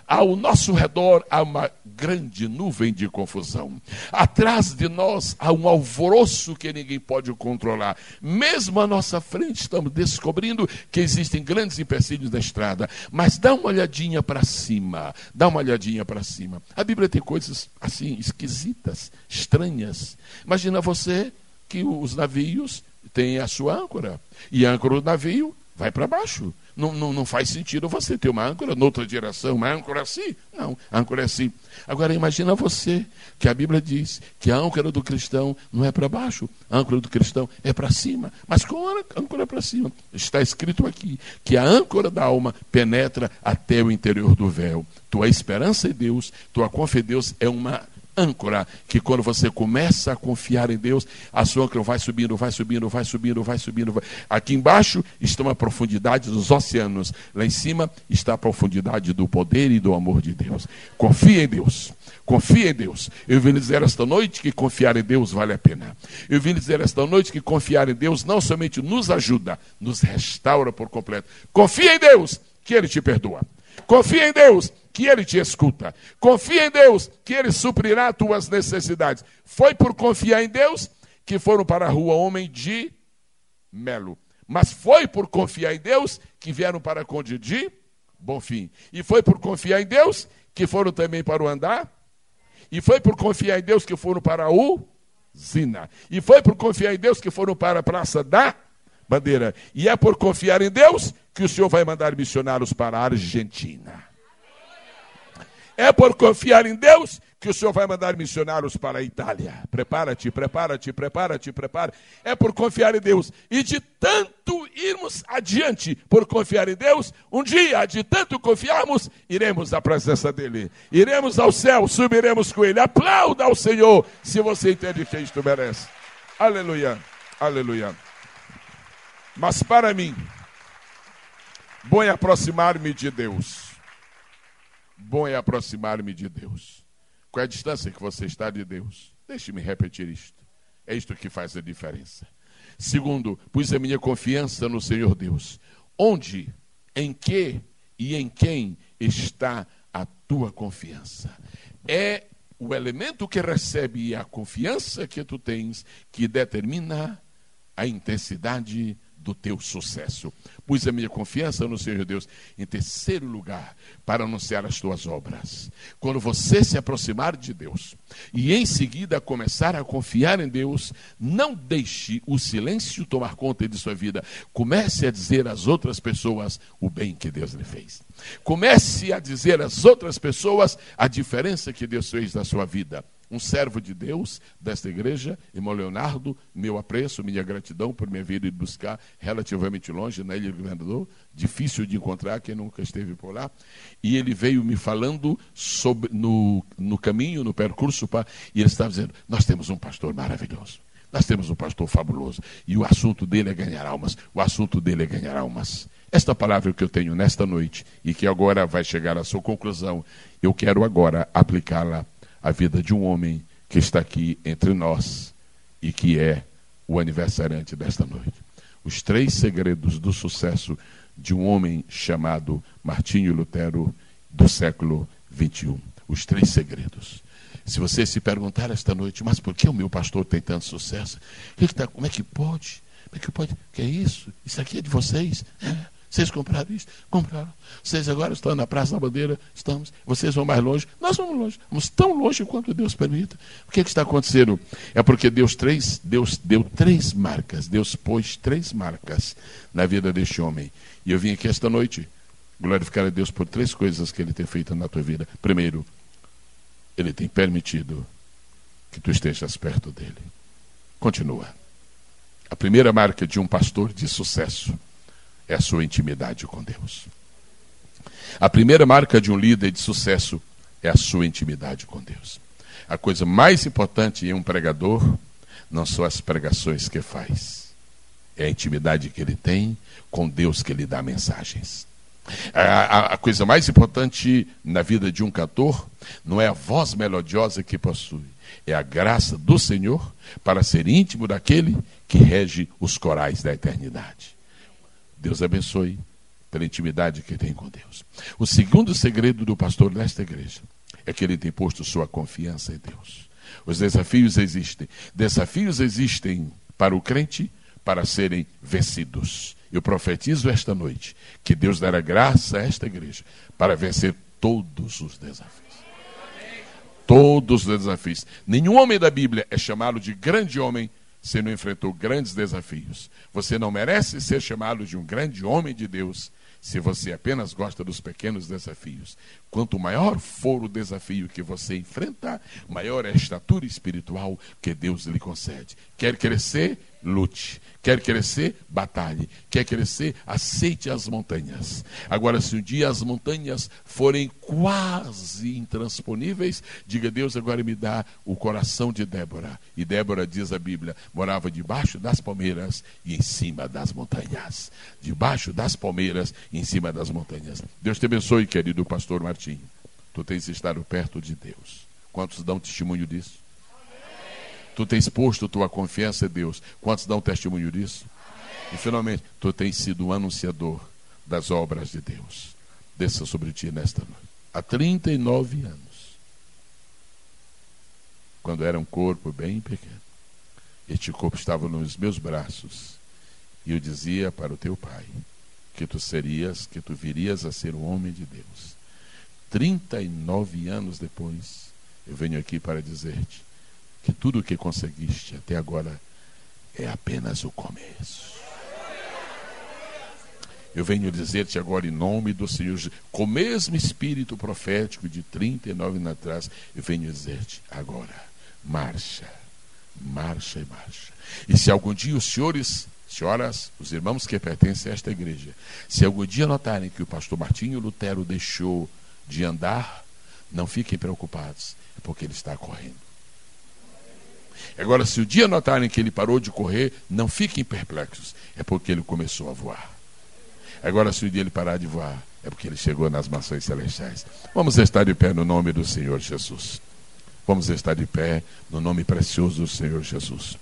Ao nosso redor há uma grande nuvem de confusão. Atrás de nós há um alvoroço que ninguém pode controlar. Mesmo à nossa frente estamos descobrindo que existem grandes empecilhos na estrada. Mas dá uma olhadinha para cima. Dá uma olhadinha para cima. A Bíblia tem coisas assim esquisitas, estranhas. Imagina você que os navios têm a sua âncora. E a âncora do navio vai para baixo. Não, não, não faz sentido você ter uma âncora noutra direção, uma âncora assim. Não, âncora é assim. Agora imagina você, que a Bíblia diz que a âncora do cristão não é para baixo, a âncora do cristão é para cima. Mas com a âncora para cima? Está escrito aqui que a âncora da alma penetra até o interior do véu. Tua esperança em Deus, tua confiança em Deus é uma âncora, que quando você começa a confiar em Deus, a sua âncora vai subindo, vai subindo, vai subindo, vai subindo. Vai... Aqui embaixo está a profundidade dos oceanos, lá em cima está a profundidade do poder e do amor de Deus. Confie em Deus. Confie em Deus. Eu vim dizer esta noite que confiar em Deus vale a pena. Eu vim dizer esta noite que confiar em Deus não somente nos ajuda, nos restaura por completo. Confie em Deus, que Ele te perdoa. Confia em Deus, que Ele te escuta. Confia em Deus, que Ele suprirá tuas necessidades. Foi por confiar em Deus que foram para a rua homem de Melo. Mas foi por confiar em Deus que vieram para Conde de Bonfim. E foi por confiar em Deus que foram também para o Andar. E foi por confiar em Deus que foram para o Zina. E foi por confiar em Deus que foram para a Praça da Bandeira. E é por confiar em Deus que o Senhor vai mandar missionários para a Argentina. É por confiar em Deus que o Senhor vai mandar missionários para a Itália. Prepara-te, prepara-te, prepara-te, prepara. É por confiar em Deus. E de tanto irmos adiante por confiar em Deus, um dia, de tanto confiarmos, iremos à presença dEle. Iremos ao céu, subiremos com Ele. Aplauda ao Senhor, se você entende que isto merece. Aleluia, aleluia. Mas para mim, bom é aproximar-me de Deus. Bom é aproximar-me de Deus. Qual é a distância que você está de Deus? Deixe-me repetir isto. É isto que faz a diferença. Segundo, pus a minha confiança no Senhor Deus. Onde, em que e em quem está a tua confiança? É o elemento que recebe a confiança que tu tens que determina a intensidade do teu sucesso. Pus a minha confiança no Senhor Deus em terceiro lugar para anunciar as tuas obras. Quando você se aproximar de Deus e em seguida começar a confiar em Deus, não deixe o silêncio tomar conta de sua vida. Comece a dizer às outras pessoas o bem que Deus lhe fez. Comece a dizer às outras pessoas a diferença que Deus fez na sua vida um servo de Deus desta igreja, irmão Leonardo, meu apreço, minha gratidão por me vir e buscar relativamente longe na Ilha do Governador, difícil de encontrar quem nunca esteve por lá, e ele veio me falando sobre, no, no caminho, no percurso, para, e ele estava dizendo: Nós temos um pastor maravilhoso. Nós temos um pastor fabuloso e o assunto dele é ganhar almas. O assunto dele é ganhar almas. Esta palavra que eu tenho nesta noite e que agora vai chegar à sua conclusão, eu quero agora aplicá-la a vida de um homem que está aqui entre nós e que é o aniversariante desta noite. Os três segredos do sucesso de um homem chamado Martinho Lutero do século 21. Os três segredos. Se você se perguntar esta noite, mas por que o meu pastor tem tanto sucesso? Tá, como é que pode? Como é que pode? Que é isso? Isso aqui é de vocês? É. Vocês compraram isso? Compraram. Vocês agora estão na Praça da Bandeira? Estamos. Vocês vão mais longe? Nós vamos longe. Vamos tão longe quanto Deus permita. O que, é que está acontecendo? É porque Deus, três, Deus deu três marcas. Deus pôs três marcas na vida deste homem. E eu vim aqui esta noite glorificar a Deus por três coisas que Ele tem feito na tua vida. Primeiro, Ele tem permitido que tu estejas perto dEle. Continua. A primeira marca de um pastor de sucesso é a sua intimidade com Deus. A primeira marca de um líder de sucesso é a sua intimidade com Deus. A coisa mais importante em um pregador não são as pregações que faz, é a intimidade que ele tem com Deus que lhe dá mensagens. A, a, a, coisa mais importante na vida de um cantor não é a voz melodiosa que possui, é a graça do Senhor para ser íntimo daquele que rege os corais da eternidade. Deus abençoe pela intimidade que tem com Deus. O segundo segredo do pastor nesta igreja é que ele tem posto sua confiança em Deus. Os desafios existem. Desafios existem para o crente para serem vencidos. Eu profetizo esta noite que Deus dará graça a esta igreja para vencer todos os desafios. Todos os desafios. Nenhum homem da Bíblia é chamado de grande homem se não enfrentou grandes desafios. Você não merece ser chamado de um grande homem de Deus se você apenas gosta dos pequenos desafios. Quanto maior for o desafio que você enfrenta, maior é a estatura espiritual que Deus lhe concede. Quer crescer? Lute. Quer crescer? Batalhe. Quer crescer? Aceite as montanhas. Agora, se um dia as montanhas forem quase intransponíveis, diga: Deus, agora me dá o coração de Débora. E Débora, diz a Bíblia, morava debaixo das palmeiras e em cima das montanhas. Debaixo das palmeiras e em cima das montanhas. Deus te abençoe, querido pastor Martim. Tu tens estado perto de Deus. Quantos dão testemunho disso? Tu tens posto tua confiança em Deus. Quantos dão testemunho disso? E finalmente, tu tens sido um anunciador das obras de Deus. Desça sobre ti nesta noite. Há 39 anos. Quando era um corpo bem pequeno. Este corpo estava nos meus braços. E eu dizia para o teu pai que tu serias, que tu virias a ser um homem de Deus. 39 anos depois, eu venho aqui para dizer-te que tudo o que conseguiste até agora é apenas o começo. Eu venho dizer-te agora em nome do Senhor, com o mesmo espírito profético de 39 anos atrás, eu venho dizer-te agora, marcha, marcha e marcha. E se algum dia os senhores, senhoras, os irmãos que pertencem a esta igreja, se algum dia notarem que o pastor Martinho Lutero deixou de andar, não fiquem preocupados, é porque ele está correndo. Agora, se o dia notarem que ele parou de correr, não fiquem perplexos. É porque ele começou a voar. Agora, se o dia ele parar de voar, é porque ele chegou nas maçãs celestiais. Vamos estar de pé no nome do Senhor Jesus. Vamos estar de pé no nome precioso do Senhor Jesus.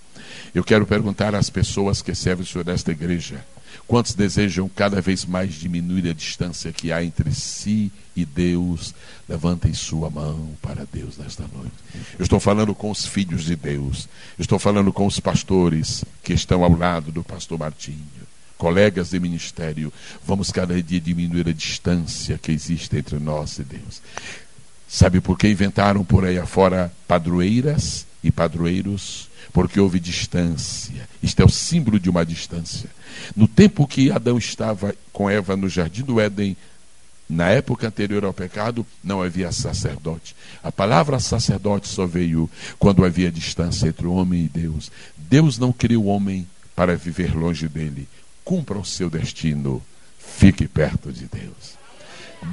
Eu quero perguntar às pessoas que servem o Senhor nesta igreja: quantos desejam cada vez mais diminuir a distância que há entre si e Deus? Levantem sua mão para Deus nesta noite. Eu estou falando com os filhos de Deus, eu estou falando com os pastores que estão ao lado do pastor Martinho. colegas de ministério, vamos cada dia diminuir a distância que existe entre nós e Deus. Sabe por que inventaram por aí afora padroeiras e padroeiros? Porque houve distância. Isto é o símbolo de uma distância. No tempo que Adão estava com Eva no jardim do Éden, na época anterior ao pecado, não havia sacerdote. A palavra sacerdote só veio quando havia distância entre o homem e Deus. Deus não criou o homem para viver longe dele. Cumpra o seu destino. Fique perto de Deus.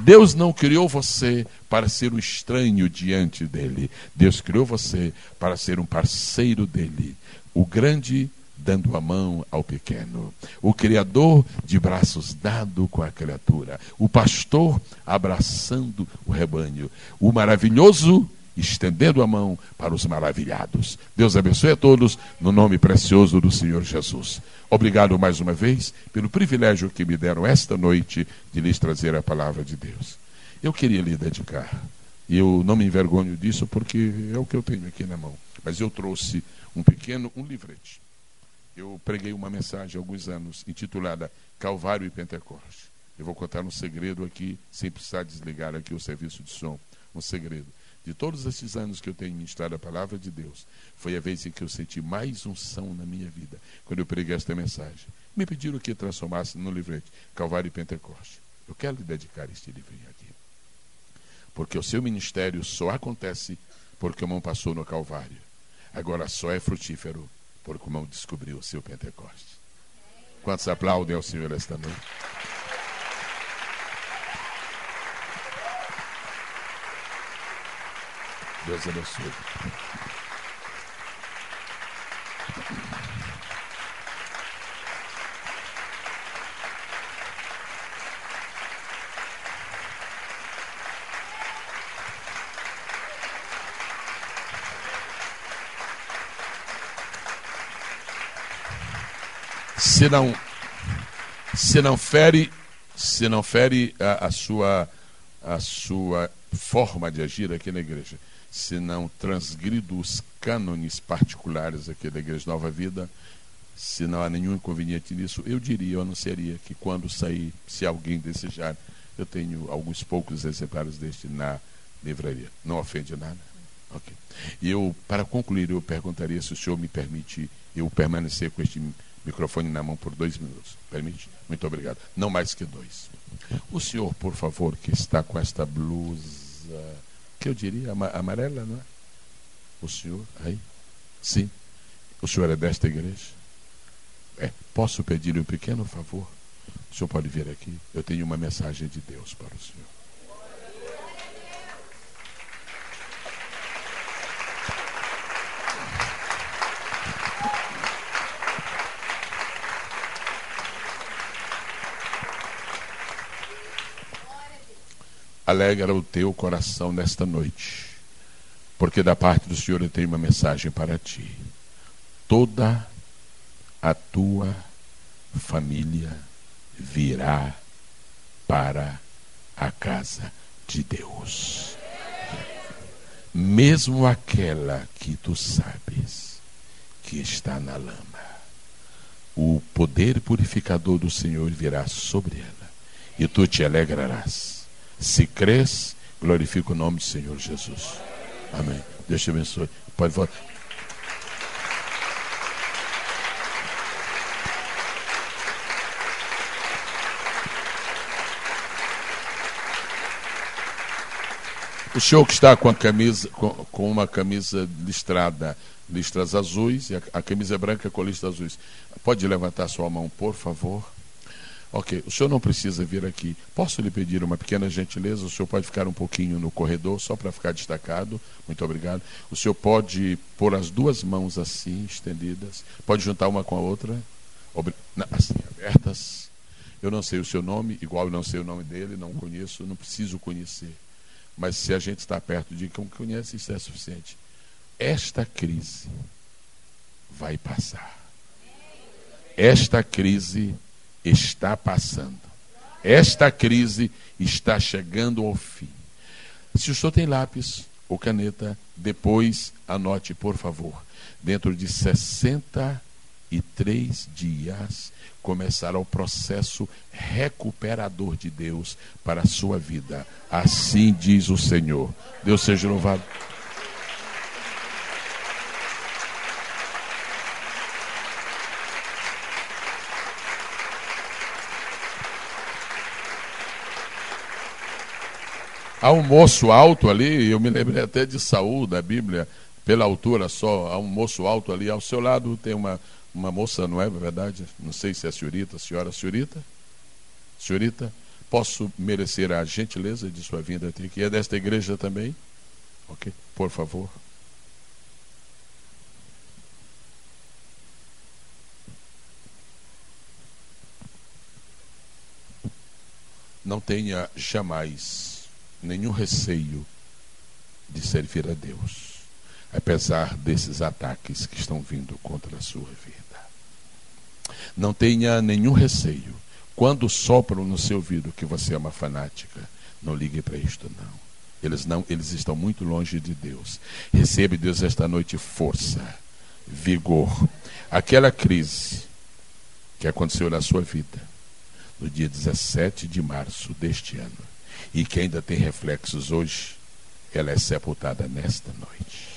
Deus não criou você para ser um estranho diante dele. Deus criou você para ser um parceiro dele. O grande dando a mão ao pequeno, o Criador de braços dado com a criatura, o pastor abraçando o rebanho, o maravilhoso estendendo a mão para os maravilhados. Deus abençoe a todos, no nome precioso do Senhor Jesus. Obrigado mais uma vez pelo privilégio que me deram esta noite de lhes trazer a palavra de Deus. Eu queria lhe dedicar, e eu não me envergonho disso porque é o que eu tenho aqui na mão, mas eu trouxe um pequeno, um livrete. Eu preguei uma mensagem há alguns anos intitulada Calvário e Pentecoste. Eu vou contar um segredo aqui, sem precisar desligar aqui o serviço de som. Um segredo de todos esses anos que eu tenho ministrado a palavra de Deus, foi a vez em que eu senti mais unção na minha vida, quando eu preguei esta mensagem. Me pediram que transformasse no livrete Calvário e Pentecoste. Eu quero lhe dedicar este livrinho aqui. Porque o seu ministério só acontece porque o mão passou no Calvário. Agora só é frutífero porque o mão descobriu o seu Pentecoste. Quantos aplaudem ao Senhor esta noite? Deus abençoe. Se não, se não fere, se não fere a, a sua a sua forma de agir aqui na igreja se não transgrido os cânones particulares aqui da Igreja Nova Vida, se não há nenhum inconveniente nisso, eu diria, eu anunciaria que quando sair, se alguém desejar, eu tenho alguns poucos exemplares deste na livraria. Não ofende nada? Ok. E eu, para concluir, eu perguntaria se o senhor me permite eu permanecer com este microfone na mão por dois minutos. Permite? Muito obrigado. Não mais que dois. O senhor, por favor, que está com esta blusa que eu diria, amarela, não é? O senhor aí? Sim. O senhor é desta igreja? É. Posso pedir-lhe um pequeno favor? O senhor pode vir aqui? Eu tenho uma mensagem de Deus para o senhor. Alegra o teu coração nesta noite, porque da parte do Senhor eu tenho uma mensagem para ti. Toda a tua família virá para a casa de Deus. Mesmo aquela que tu sabes que está na lama, o poder purificador do Senhor virá sobre ela e tu te alegrarás se crês, glorifica o nome do Senhor Jesus. Amém. Deus te abençoe. Pode voltar. O senhor que está com a camisa, com, uma camisa listrada, listras azuis, e a, a camisa branca com listras azuis. Pode levantar sua mão, por favor. Ok, o senhor não precisa vir aqui. Posso lhe pedir uma pequena gentileza? O senhor pode ficar um pouquinho no corredor, só para ficar destacado. Muito obrigado. O senhor pode pôr as duas mãos assim, estendidas. Pode juntar uma com a outra. Assim, abertas. Eu não sei o seu nome, igual eu não sei o nome dele, não conheço, não preciso conhecer. Mas se a gente está perto de quem conhece, isso é suficiente. Esta crise vai passar. Esta crise está passando. Esta crise está chegando ao fim. Se o senhor tem lápis ou caneta, depois anote, por favor. Dentro de 60 e três dias começará o processo recuperador de Deus para a sua vida. Assim diz o Senhor. Deus seja louvado. Há um moço alto ali, eu me lembrei até de Saul da Bíblia, pela altura só, há um moço alto ali, ao seu lado tem uma, uma moça, não é verdade? Não sei se é a senhorita, senhora senhorita? Senhorita, posso merecer a gentileza de sua vinda até aqui? É desta igreja também? Ok, por favor. Não tenha jamais nenhum receio de servir a Deus, apesar desses ataques que estão vindo contra a sua vida. Não tenha nenhum receio. Quando sopram no seu ouvido que você é uma fanática, não ligue para isto não. Eles não, eles estão muito longe de Deus. Recebe Deus esta noite força, vigor. Aquela crise que aconteceu na sua vida no dia 17 de março deste ano e que ainda tem reflexos hoje, ela é sepultada nesta noite.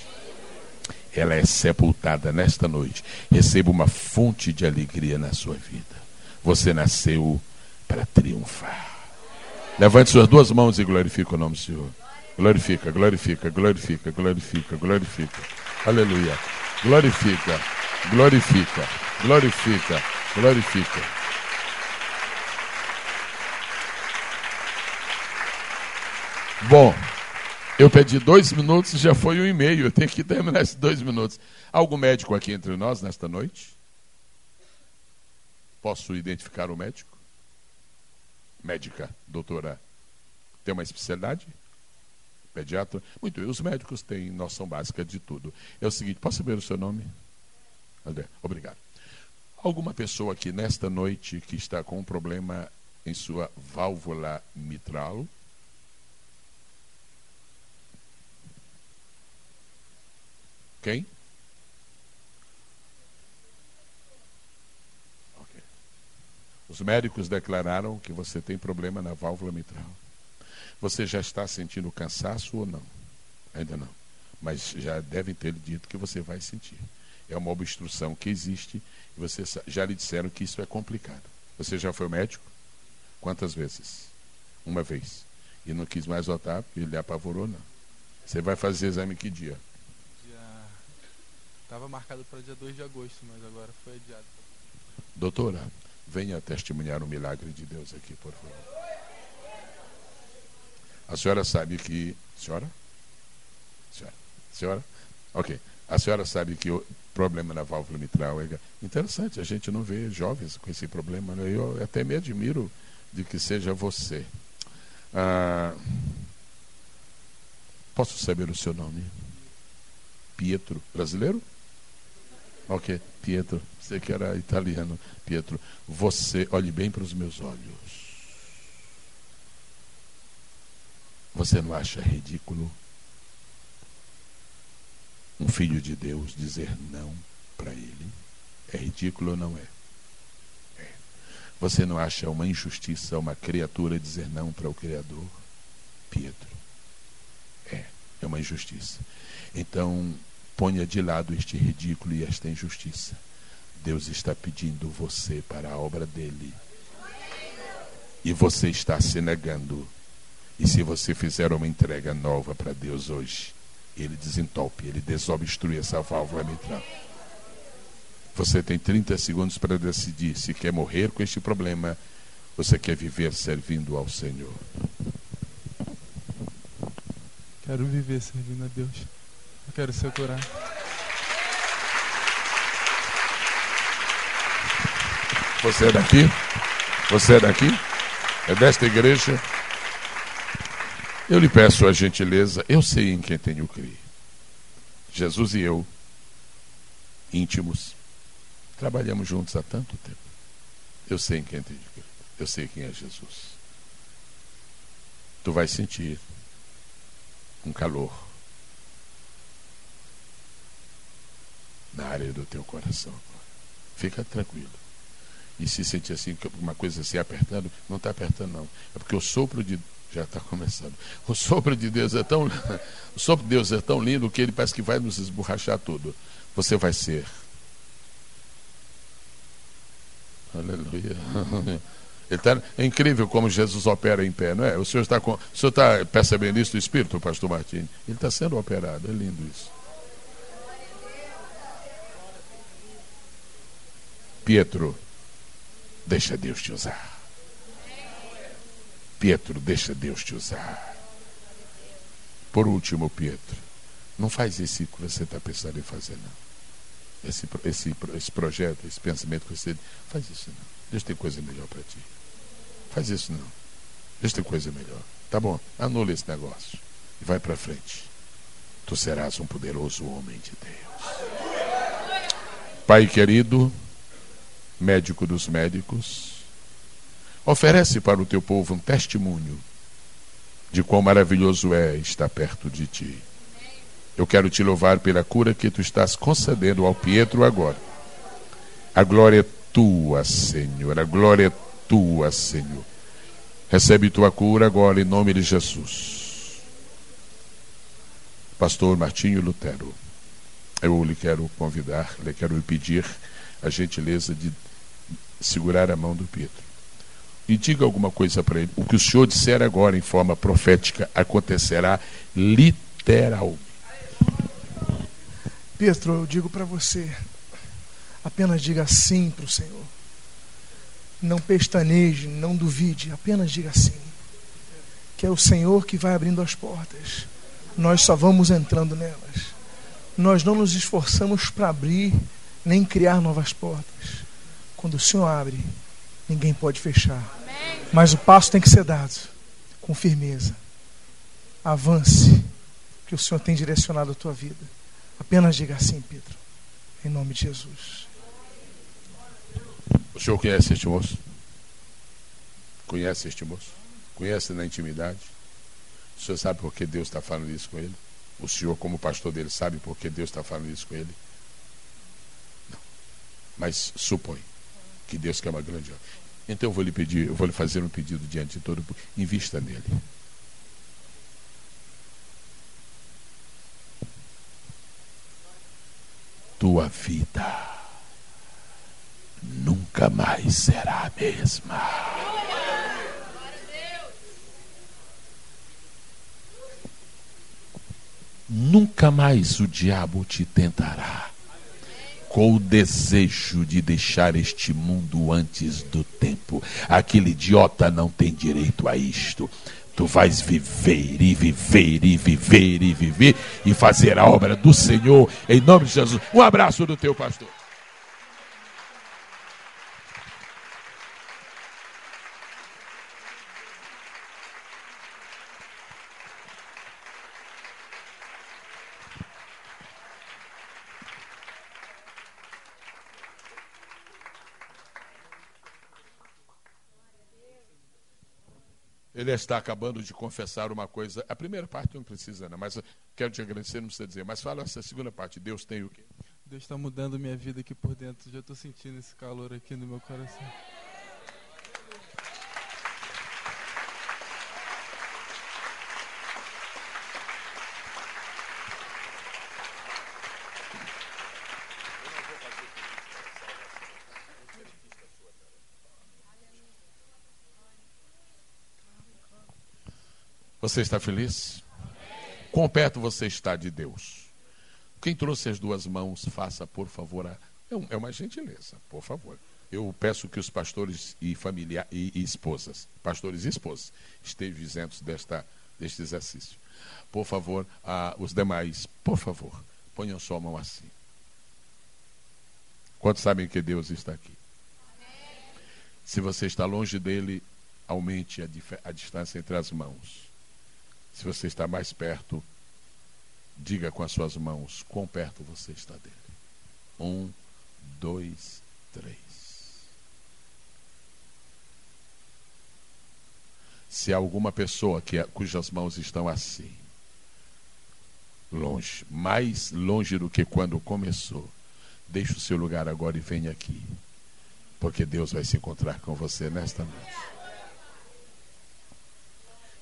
Ela é sepultada nesta noite. Receba uma fonte de alegria na sua vida. Você nasceu para triunfar. Levante suas duas mãos e glorifique o nome do Senhor. Glorifica, glorifica, glorifica, glorifica, glorifica. Aleluia. Glorifica, glorifica, glorifica, glorifica. Bom, eu pedi dois minutos e já foi um e-mail. Eu tenho que terminar esses dois minutos. Algum médico aqui entre nós nesta noite? Posso identificar o médico? Médica, doutora. Tem uma especialidade? Pediatra? Muito bem, os médicos têm noção básica de tudo. É o seguinte, posso saber o seu nome? André, obrigado. Alguma pessoa aqui nesta noite que está com um problema em sua válvula mitral? Quem? Okay. Os médicos declararam que você tem problema na válvula mitral. Você já está sentindo cansaço ou não? Ainda não. Mas já devem ter dito que você vai sentir. É uma obstrução que existe e você já lhe disseram que isso é complicado. Você já foi médico? Quantas vezes? Uma vez. E não quis mais voltar ele apavorou, não. Você vai fazer exame que dia? Estava marcado para dia 2 de agosto, mas agora foi adiado. Doutora, venha testemunhar o milagre de Deus aqui, por favor. A senhora sabe que. Senhora? Senhora? Senhora? Ok. A senhora sabe que o problema na válvula mitral é interessante. A gente não vê jovens com esse problema. Né? Eu até me admiro de que seja você. Ah, posso saber o seu nome? Pietro. Brasileiro? Ok, Pietro, você que era italiano, Pietro, você, olhe bem para os meus olhos. Você não acha ridículo um filho de Deus dizer não para ele? É ridículo ou não é? é? Você não acha uma injustiça uma criatura dizer não para o Criador? Pietro. É, é uma injustiça. Então, Ponha de lado este ridículo e esta injustiça. Deus está pedindo você para a obra dele. E você está se negando. E se você fizer uma entrega nova para Deus hoje, ele desentope, ele desobstrui essa válvula mitral. Você tem 30 segundos para decidir se quer morrer com este problema ou você quer viver servindo ao Senhor. Quero viver servindo a Deus. Eu quero ser curado. Você é daqui? Você é daqui? É desta igreja? Eu lhe peço a gentileza, eu sei em quem tenho crido. Jesus e eu, íntimos, trabalhamos juntos há tanto tempo. Eu sei em quem tenho crido. Eu sei quem é Jesus. Tu vais sentir um calor na área do teu coração. Fica tranquilo. E se sentir assim, uma coisa assim apertando, não está apertando, não. É porque o sopro de. Já está começando. O sopro de Deus é tão. O sopro de Deus é tão lindo que ele parece que vai nos esborrachar tudo. Você vai ser. Aleluia. Tá, é incrível como Jesus opera em pé, não é? O senhor está, com, o senhor está percebendo isso do Espírito, pastor Martins? Ele está sendo operado, é lindo isso. Pietro, deixa Deus te usar. Pietro, deixa Deus te usar. Por último, Pietro, não faz isso que você está pensando em fazer, não. Esse, esse, esse projeto, esse pensamento que você. Faz isso não. Deus tem coisa melhor para ti. Faz isso não. Deus tem coisa melhor. Tá bom, anula esse negócio. E vai para frente. Tu serás um poderoso homem de Deus. Pai querido, médico dos médicos, oferece para o teu povo um testemunho de quão maravilhoso é estar perto de ti. Eu quero te louvar pela cura que tu estás concedendo ao Pietro agora. A glória é tua, Senhor, a glória é tua, Senhor. Recebe tua cura agora em nome de Jesus. Pastor Martinho Lutero, eu lhe quero convidar, lhe quero pedir a gentileza de segurar a mão do Pedro. E diga alguma coisa para ele. O que o senhor disser agora em forma profética acontecerá literalmente. Pedro, eu digo para você, apenas diga sim para o Senhor. Não pestaneje, não duvide, apenas diga sim. Que é o Senhor que vai abrindo as portas. Nós só vamos entrando nelas. Nós não nos esforçamos para abrir nem criar novas portas. Quando o Senhor abre, ninguém pode fechar. Mas o passo tem que ser dado com firmeza. Avance, que o Senhor tem direcionado a tua vida. Apenas diga assim, Pedro, em nome de Jesus. O senhor conhece este moço? Conhece este moço? Conhece na intimidade? O senhor sabe por que Deus está falando isso com ele? O senhor, como pastor dele, sabe por que Deus está falando isso com ele? Não. Mas supõe que Deus quer uma grande obra. Então eu vou lhe pedir, eu vou lhe fazer um pedido diante de todo, invista nele. Tua vida nunca mais será a mesma. Nunca mais o diabo te tentará com o desejo de deixar este mundo antes do tempo. Aquele idiota não tem direito a isto. Tu vais viver e viver e viver e viver e fazer a obra do Senhor em nome de Jesus. Um abraço do teu pastor. Ele está acabando de confessar uma coisa. A primeira parte não precisa, não, mas quero te agradecer, não precisa dizer. Mas fala essa segunda parte. Deus tem o quê? Deus está mudando minha vida aqui por dentro. Já estou sentindo esse calor aqui no meu coração. Você está feliz? Quão perto você está de Deus? Quem trouxe as duas mãos, faça, por favor, a... é, é uma gentileza, por favor. Eu peço que os pastores e familiares e, esposas, pastores e esposas, estejam isentos desta, deste exercício. Por favor, os demais, por favor, ponham sua mão assim. Quantos sabem que Deus está aqui? Se você está longe dele, aumente a, a distância entre as mãos. Se você está mais perto, diga com as suas mãos quão perto você está dele. Um, dois, três. Se há alguma pessoa que, cujas mãos estão assim, longe, mais longe do que quando começou, deixe o seu lugar agora e venha aqui. Porque Deus vai se encontrar com você nesta noite.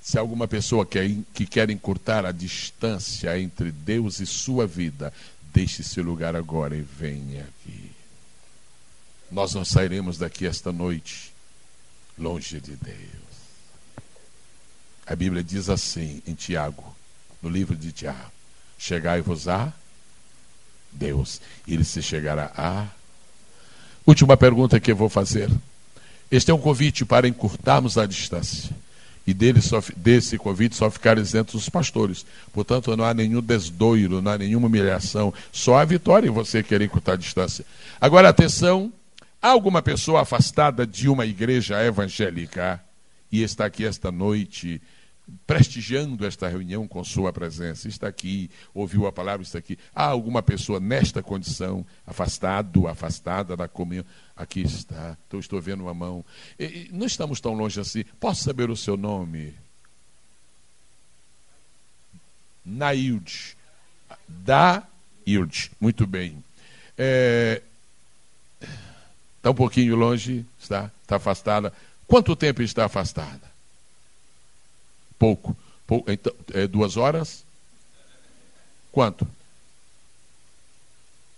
Se alguma pessoa quer, que quer encurtar a distância entre Deus e sua vida, deixe esse lugar agora e venha aqui. Nós não sairemos daqui esta noite longe de Deus. A Bíblia diz assim em Tiago, no livro de Tiago: Chegai-vos a Deus, e ele se chegará a. Última pergunta que eu vou fazer. Este é um convite para encurtarmos a distância. E dele só, desse convite só ficar isentos os pastores. Portanto, não há nenhum desdoiro, não há nenhuma humilhação. Só a vitória em você querer encurtar a distância. Agora, atenção: há alguma pessoa afastada de uma igreja evangélica e está aqui esta noite prestigiando esta reunião com sua presença, está aqui, ouviu a palavra, está aqui. Há alguma pessoa nesta condição, afastado, afastada da comunhão? Aqui está, então estou vendo uma mão. E, não estamos tão longe assim. Posso saber o seu nome? Nailde. Da Ilde. Muito bem. É, está um pouquinho longe, está, está afastada. Quanto tempo está afastada? Pouco. Pouco então, é duas horas? Quanto?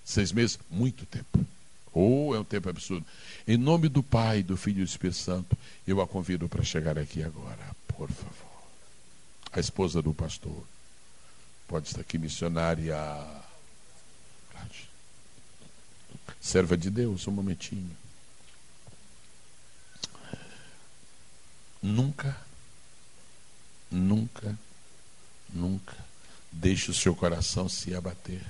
Seis meses? Muito tempo. Ou oh, é um tempo absurdo. Em nome do Pai, do Filho e do Espírito Santo, eu a convido para chegar aqui agora, por favor. A esposa do pastor. Pode estar aqui, missionária. Serva de Deus, um momentinho. Nunca nunca, nunca deixe o seu coração se abater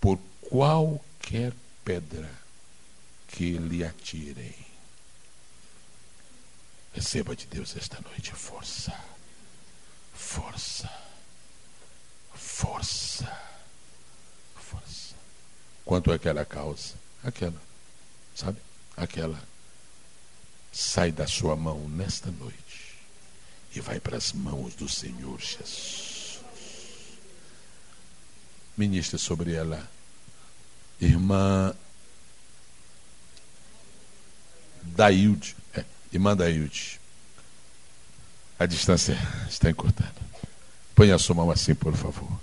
por qualquer pedra que lhe atirem. Receba de Deus esta noite força, força, força, força. Quanto àquela causa? Aquela, sabe? Aquela. Sai da sua mão nesta noite e vai para as mãos do Senhor Jesus. Ministra sobre ela, irmã Dailde, é, irmã Dailde. A distância está encurtada. Põe a sua mão assim, por favor.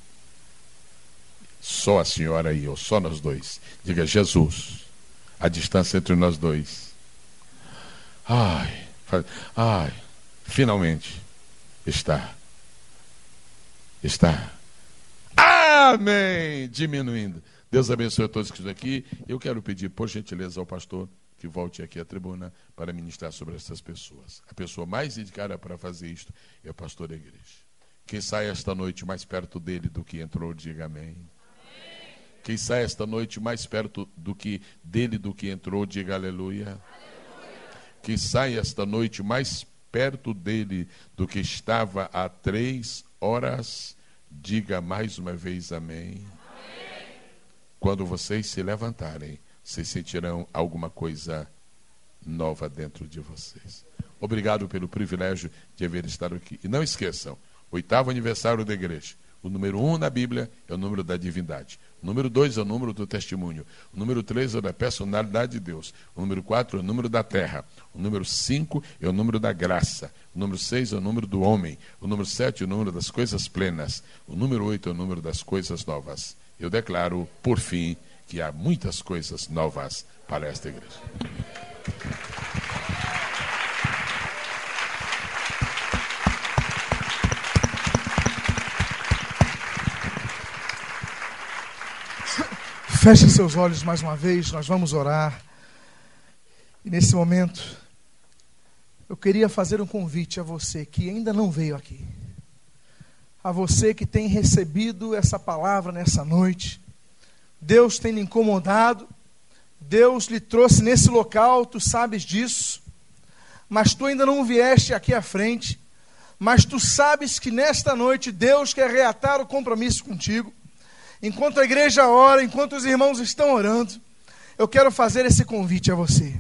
Só a senhora e eu, só nós dois. Diga, Jesus, a distância entre nós dois. Ai, ai, finalmente está. Está. Amém! Diminuindo. Deus abençoe a todos que estão aqui. Eu quero pedir, por gentileza, ao pastor que volte aqui à tribuna para ministrar sobre essas pessoas. A pessoa mais indicada para fazer isto é o pastor da igreja. Quem sai esta noite mais perto dele do que entrou, diga amém. Quem sai esta noite mais perto do que dele do que entrou, diga aleluia. aleluia. Quem sai esta noite mais perto dele do que estava há três horas. Diga mais uma vez amém. amém. Quando vocês se levantarem, vocês sentirão alguma coisa nova dentro de vocês. Obrigado pelo privilégio de haver estado aqui. E não esqueçam, oitavo aniversário da igreja. O número um na Bíblia é o número da divindade. O número dois é o número do testemunho. O número três é o da personalidade de Deus. O número quatro é o número da terra. O número cinco é o número da graça. O número seis é o número do homem. O número sete é o número das coisas plenas. O número oito é o número das coisas novas. Eu declaro, por fim, que há muitas coisas novas para esta igreja. Feche seus olhos mais uma vez, nós vamos orar. E nesse momento, eu queria fazer um convite a você que ainda não veio aqui. A você que tem recebido essa palavra nessa noite. Deus tem lhe incomodado. Deus lhe trouxe nesse local, tu sabes disso. Mas tu ainda não vieste aqui à frente. Mas tu sabes que nesta noite Deus quer reatar o compromisso contigo enquanto a igreja ora, enquanto os irmãos estão orando, eu quero fazer esse convite a você.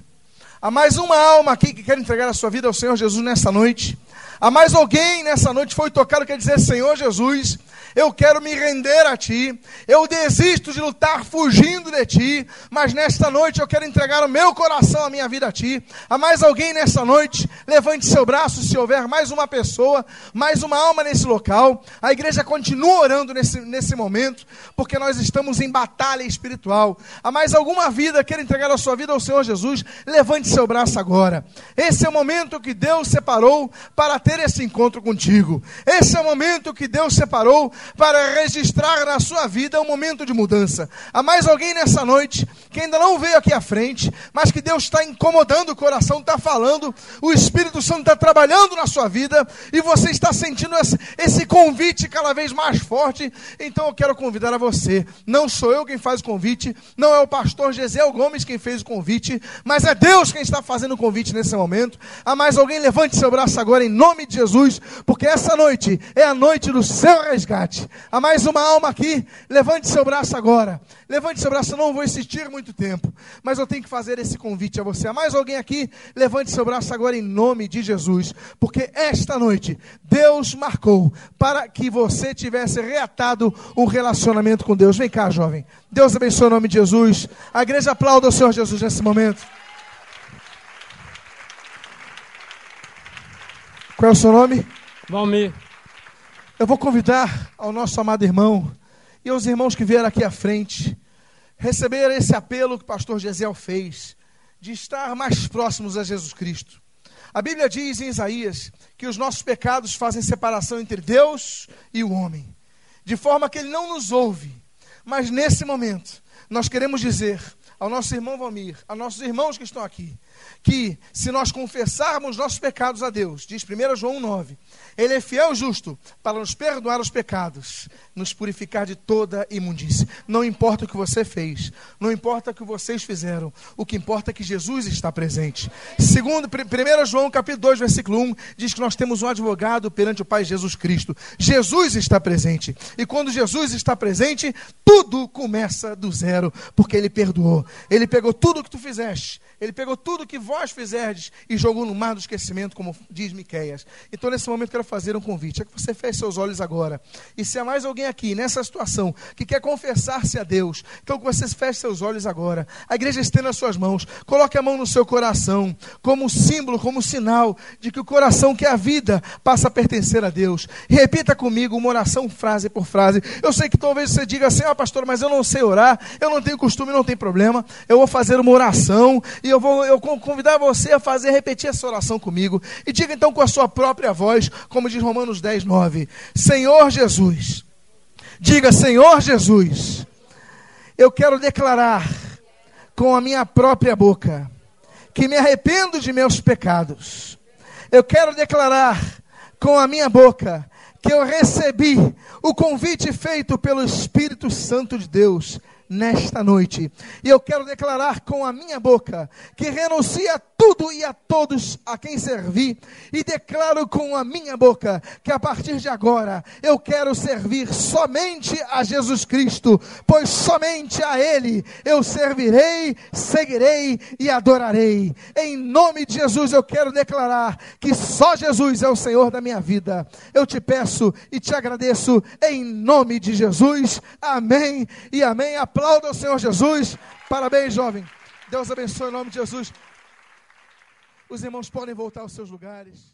Há mais uma alma aqui que quer entregar a sua vida ao Senhor Jesus nessa noite. Há mais alguém nessa noite foi tocado quer dizer: Senhor Jesus, Eu quero me render a Ti. Eu desisto de lutar fugindo de Ti. Mas nesta noite eu quero entregar o meu coração, a minha vida a Ti. Há mais alguém nesta noite? Levante seu braço se houver mais uma pessoa, mais uma alma nesse local. A igreja continua orando nesse, nesse momento, porque nós estamos em batalha espiritual. Há mais alguma vida quer entregar a sua vida ao Senhor Jesus? Levante seu braço agora. Esse é o momento que Deus separou para ter esse encontro contigo. Esse é o momento que Deus separou para registrar na sua vida um momento de mudança. Há mais alguém nessa noite que ainda não veio aqui à frente, mas que Deus está incomodando o coração, está falando, o Espírito Santo está trabalhando na sua vida e você está sentindo esse, convite cada vez mais forte. Então eu quero convidar a você. Não sou eu quem faz o convite, não é o pastor Gesiel Gomes quem fez o convite, mas é Deus quem está fazendo o convite nesse momento. Há mais alguém? Levante seu braço agora em nome de Jesus, porque essa noite é a noite do seu resgate. Há mais uma alma aqui? Levante seu braço agora. Levante seu braço, eu não vou insistir muito tempo, mas eu tenho que fazer esse convite a você. Há mais alguém aqui? Levante seu braço agora em nome de Jesus, porque esta noite Deus marcou para que você tivesse reatado um relacionamento com Deus. Vem cá, jovem. Deus abençoe o nome de Jesus. A igreja aplauda o Senhor Jesus nesse momento. Qual é o seu nome? Valmir. Eu vou convidar ao nosso amado irmão e aos irmãos que vieram aqui à frente receber esse apelo que o pastor Gesiel fez de estar mais próximos a Jesus Cristo. A Bíblia diz em Isaías que os nossos pecados fazem separação entre Deus e o homem, de forma que ele não nos ouve. Mas nesse momento, nós queremos dizer ao nosso irmão Valmir, a nossos irmãos que estão aqui, que se nós confessarmos nossos pecados a Deus, diz 1 João 9, Ele é fiel e justo para nos perdoar os pecados, nos purificar de toda imundície. Não importa o que você fez, não importa o que vocês fizeram, o que importa é que Jesus está presente. Segundo, 1 João capítulo 2, versículo 1, diz que nós temos um advogado perante o Pai Jesus Cristo. Jesus está presente. E quando Jesus está presente, tudo começa do zero, porque Ele perdoou. Ele pegou tudo o que tu fizeste ele pegou tudo que vós fizerdes e jogou no mar do esquecimento, como diz Miqueias. Então, nesse momento, quero fazer um convite. É que você feche seus olhos agora. E se há mais alguém aqui, nessa situação, que quer confessar-se a Deus, então que você feche seus olhos agora. A igreja estenda as suas mãos. Coloque a mão no seu coração, como símbolo, como sinal de que o coração que é a vida passa a pertencer a Deus. Repita comigo uma oração, frase por frase. Eu sei que talvez você diga assim, ah, pastor, mas eu não sei orar, eu não tenho costume, não tem problema. Eu vou fazer uma oração e eu vou eu convidar você a fazer, repetir essa oração comigo. E diga então com a sua própria voz, como diz Romanos 10, 9: Senhor Jesus, diga Senhor Jesus, eu quero declarar com a minha própria boca que me arrependo de meus pecados. Eu quero declarar com a minha boca que eu recebi o convite feito pelo Espírito Santo de Deus nesta noite. E eu quero declarar com a minha boca que renuncio a tudo e a todos a quem servi, e declaro com a minha boca que a partir de agora eu quero servir somente a Jesus Cristo, pois somente a Ele eu servirei, seguirei e adorarei. Em nome de Jesus eu quero declarar que só Jesus é o Senhor da minha vida. Eu te peço e te agradeço em nome de Jesus. Amém e amém. Aplauda o Senhor Jesus. Parabéns, jovem. Deus abençoe em nome de Jesus. Os irmãos podem voltar aos seus lugares.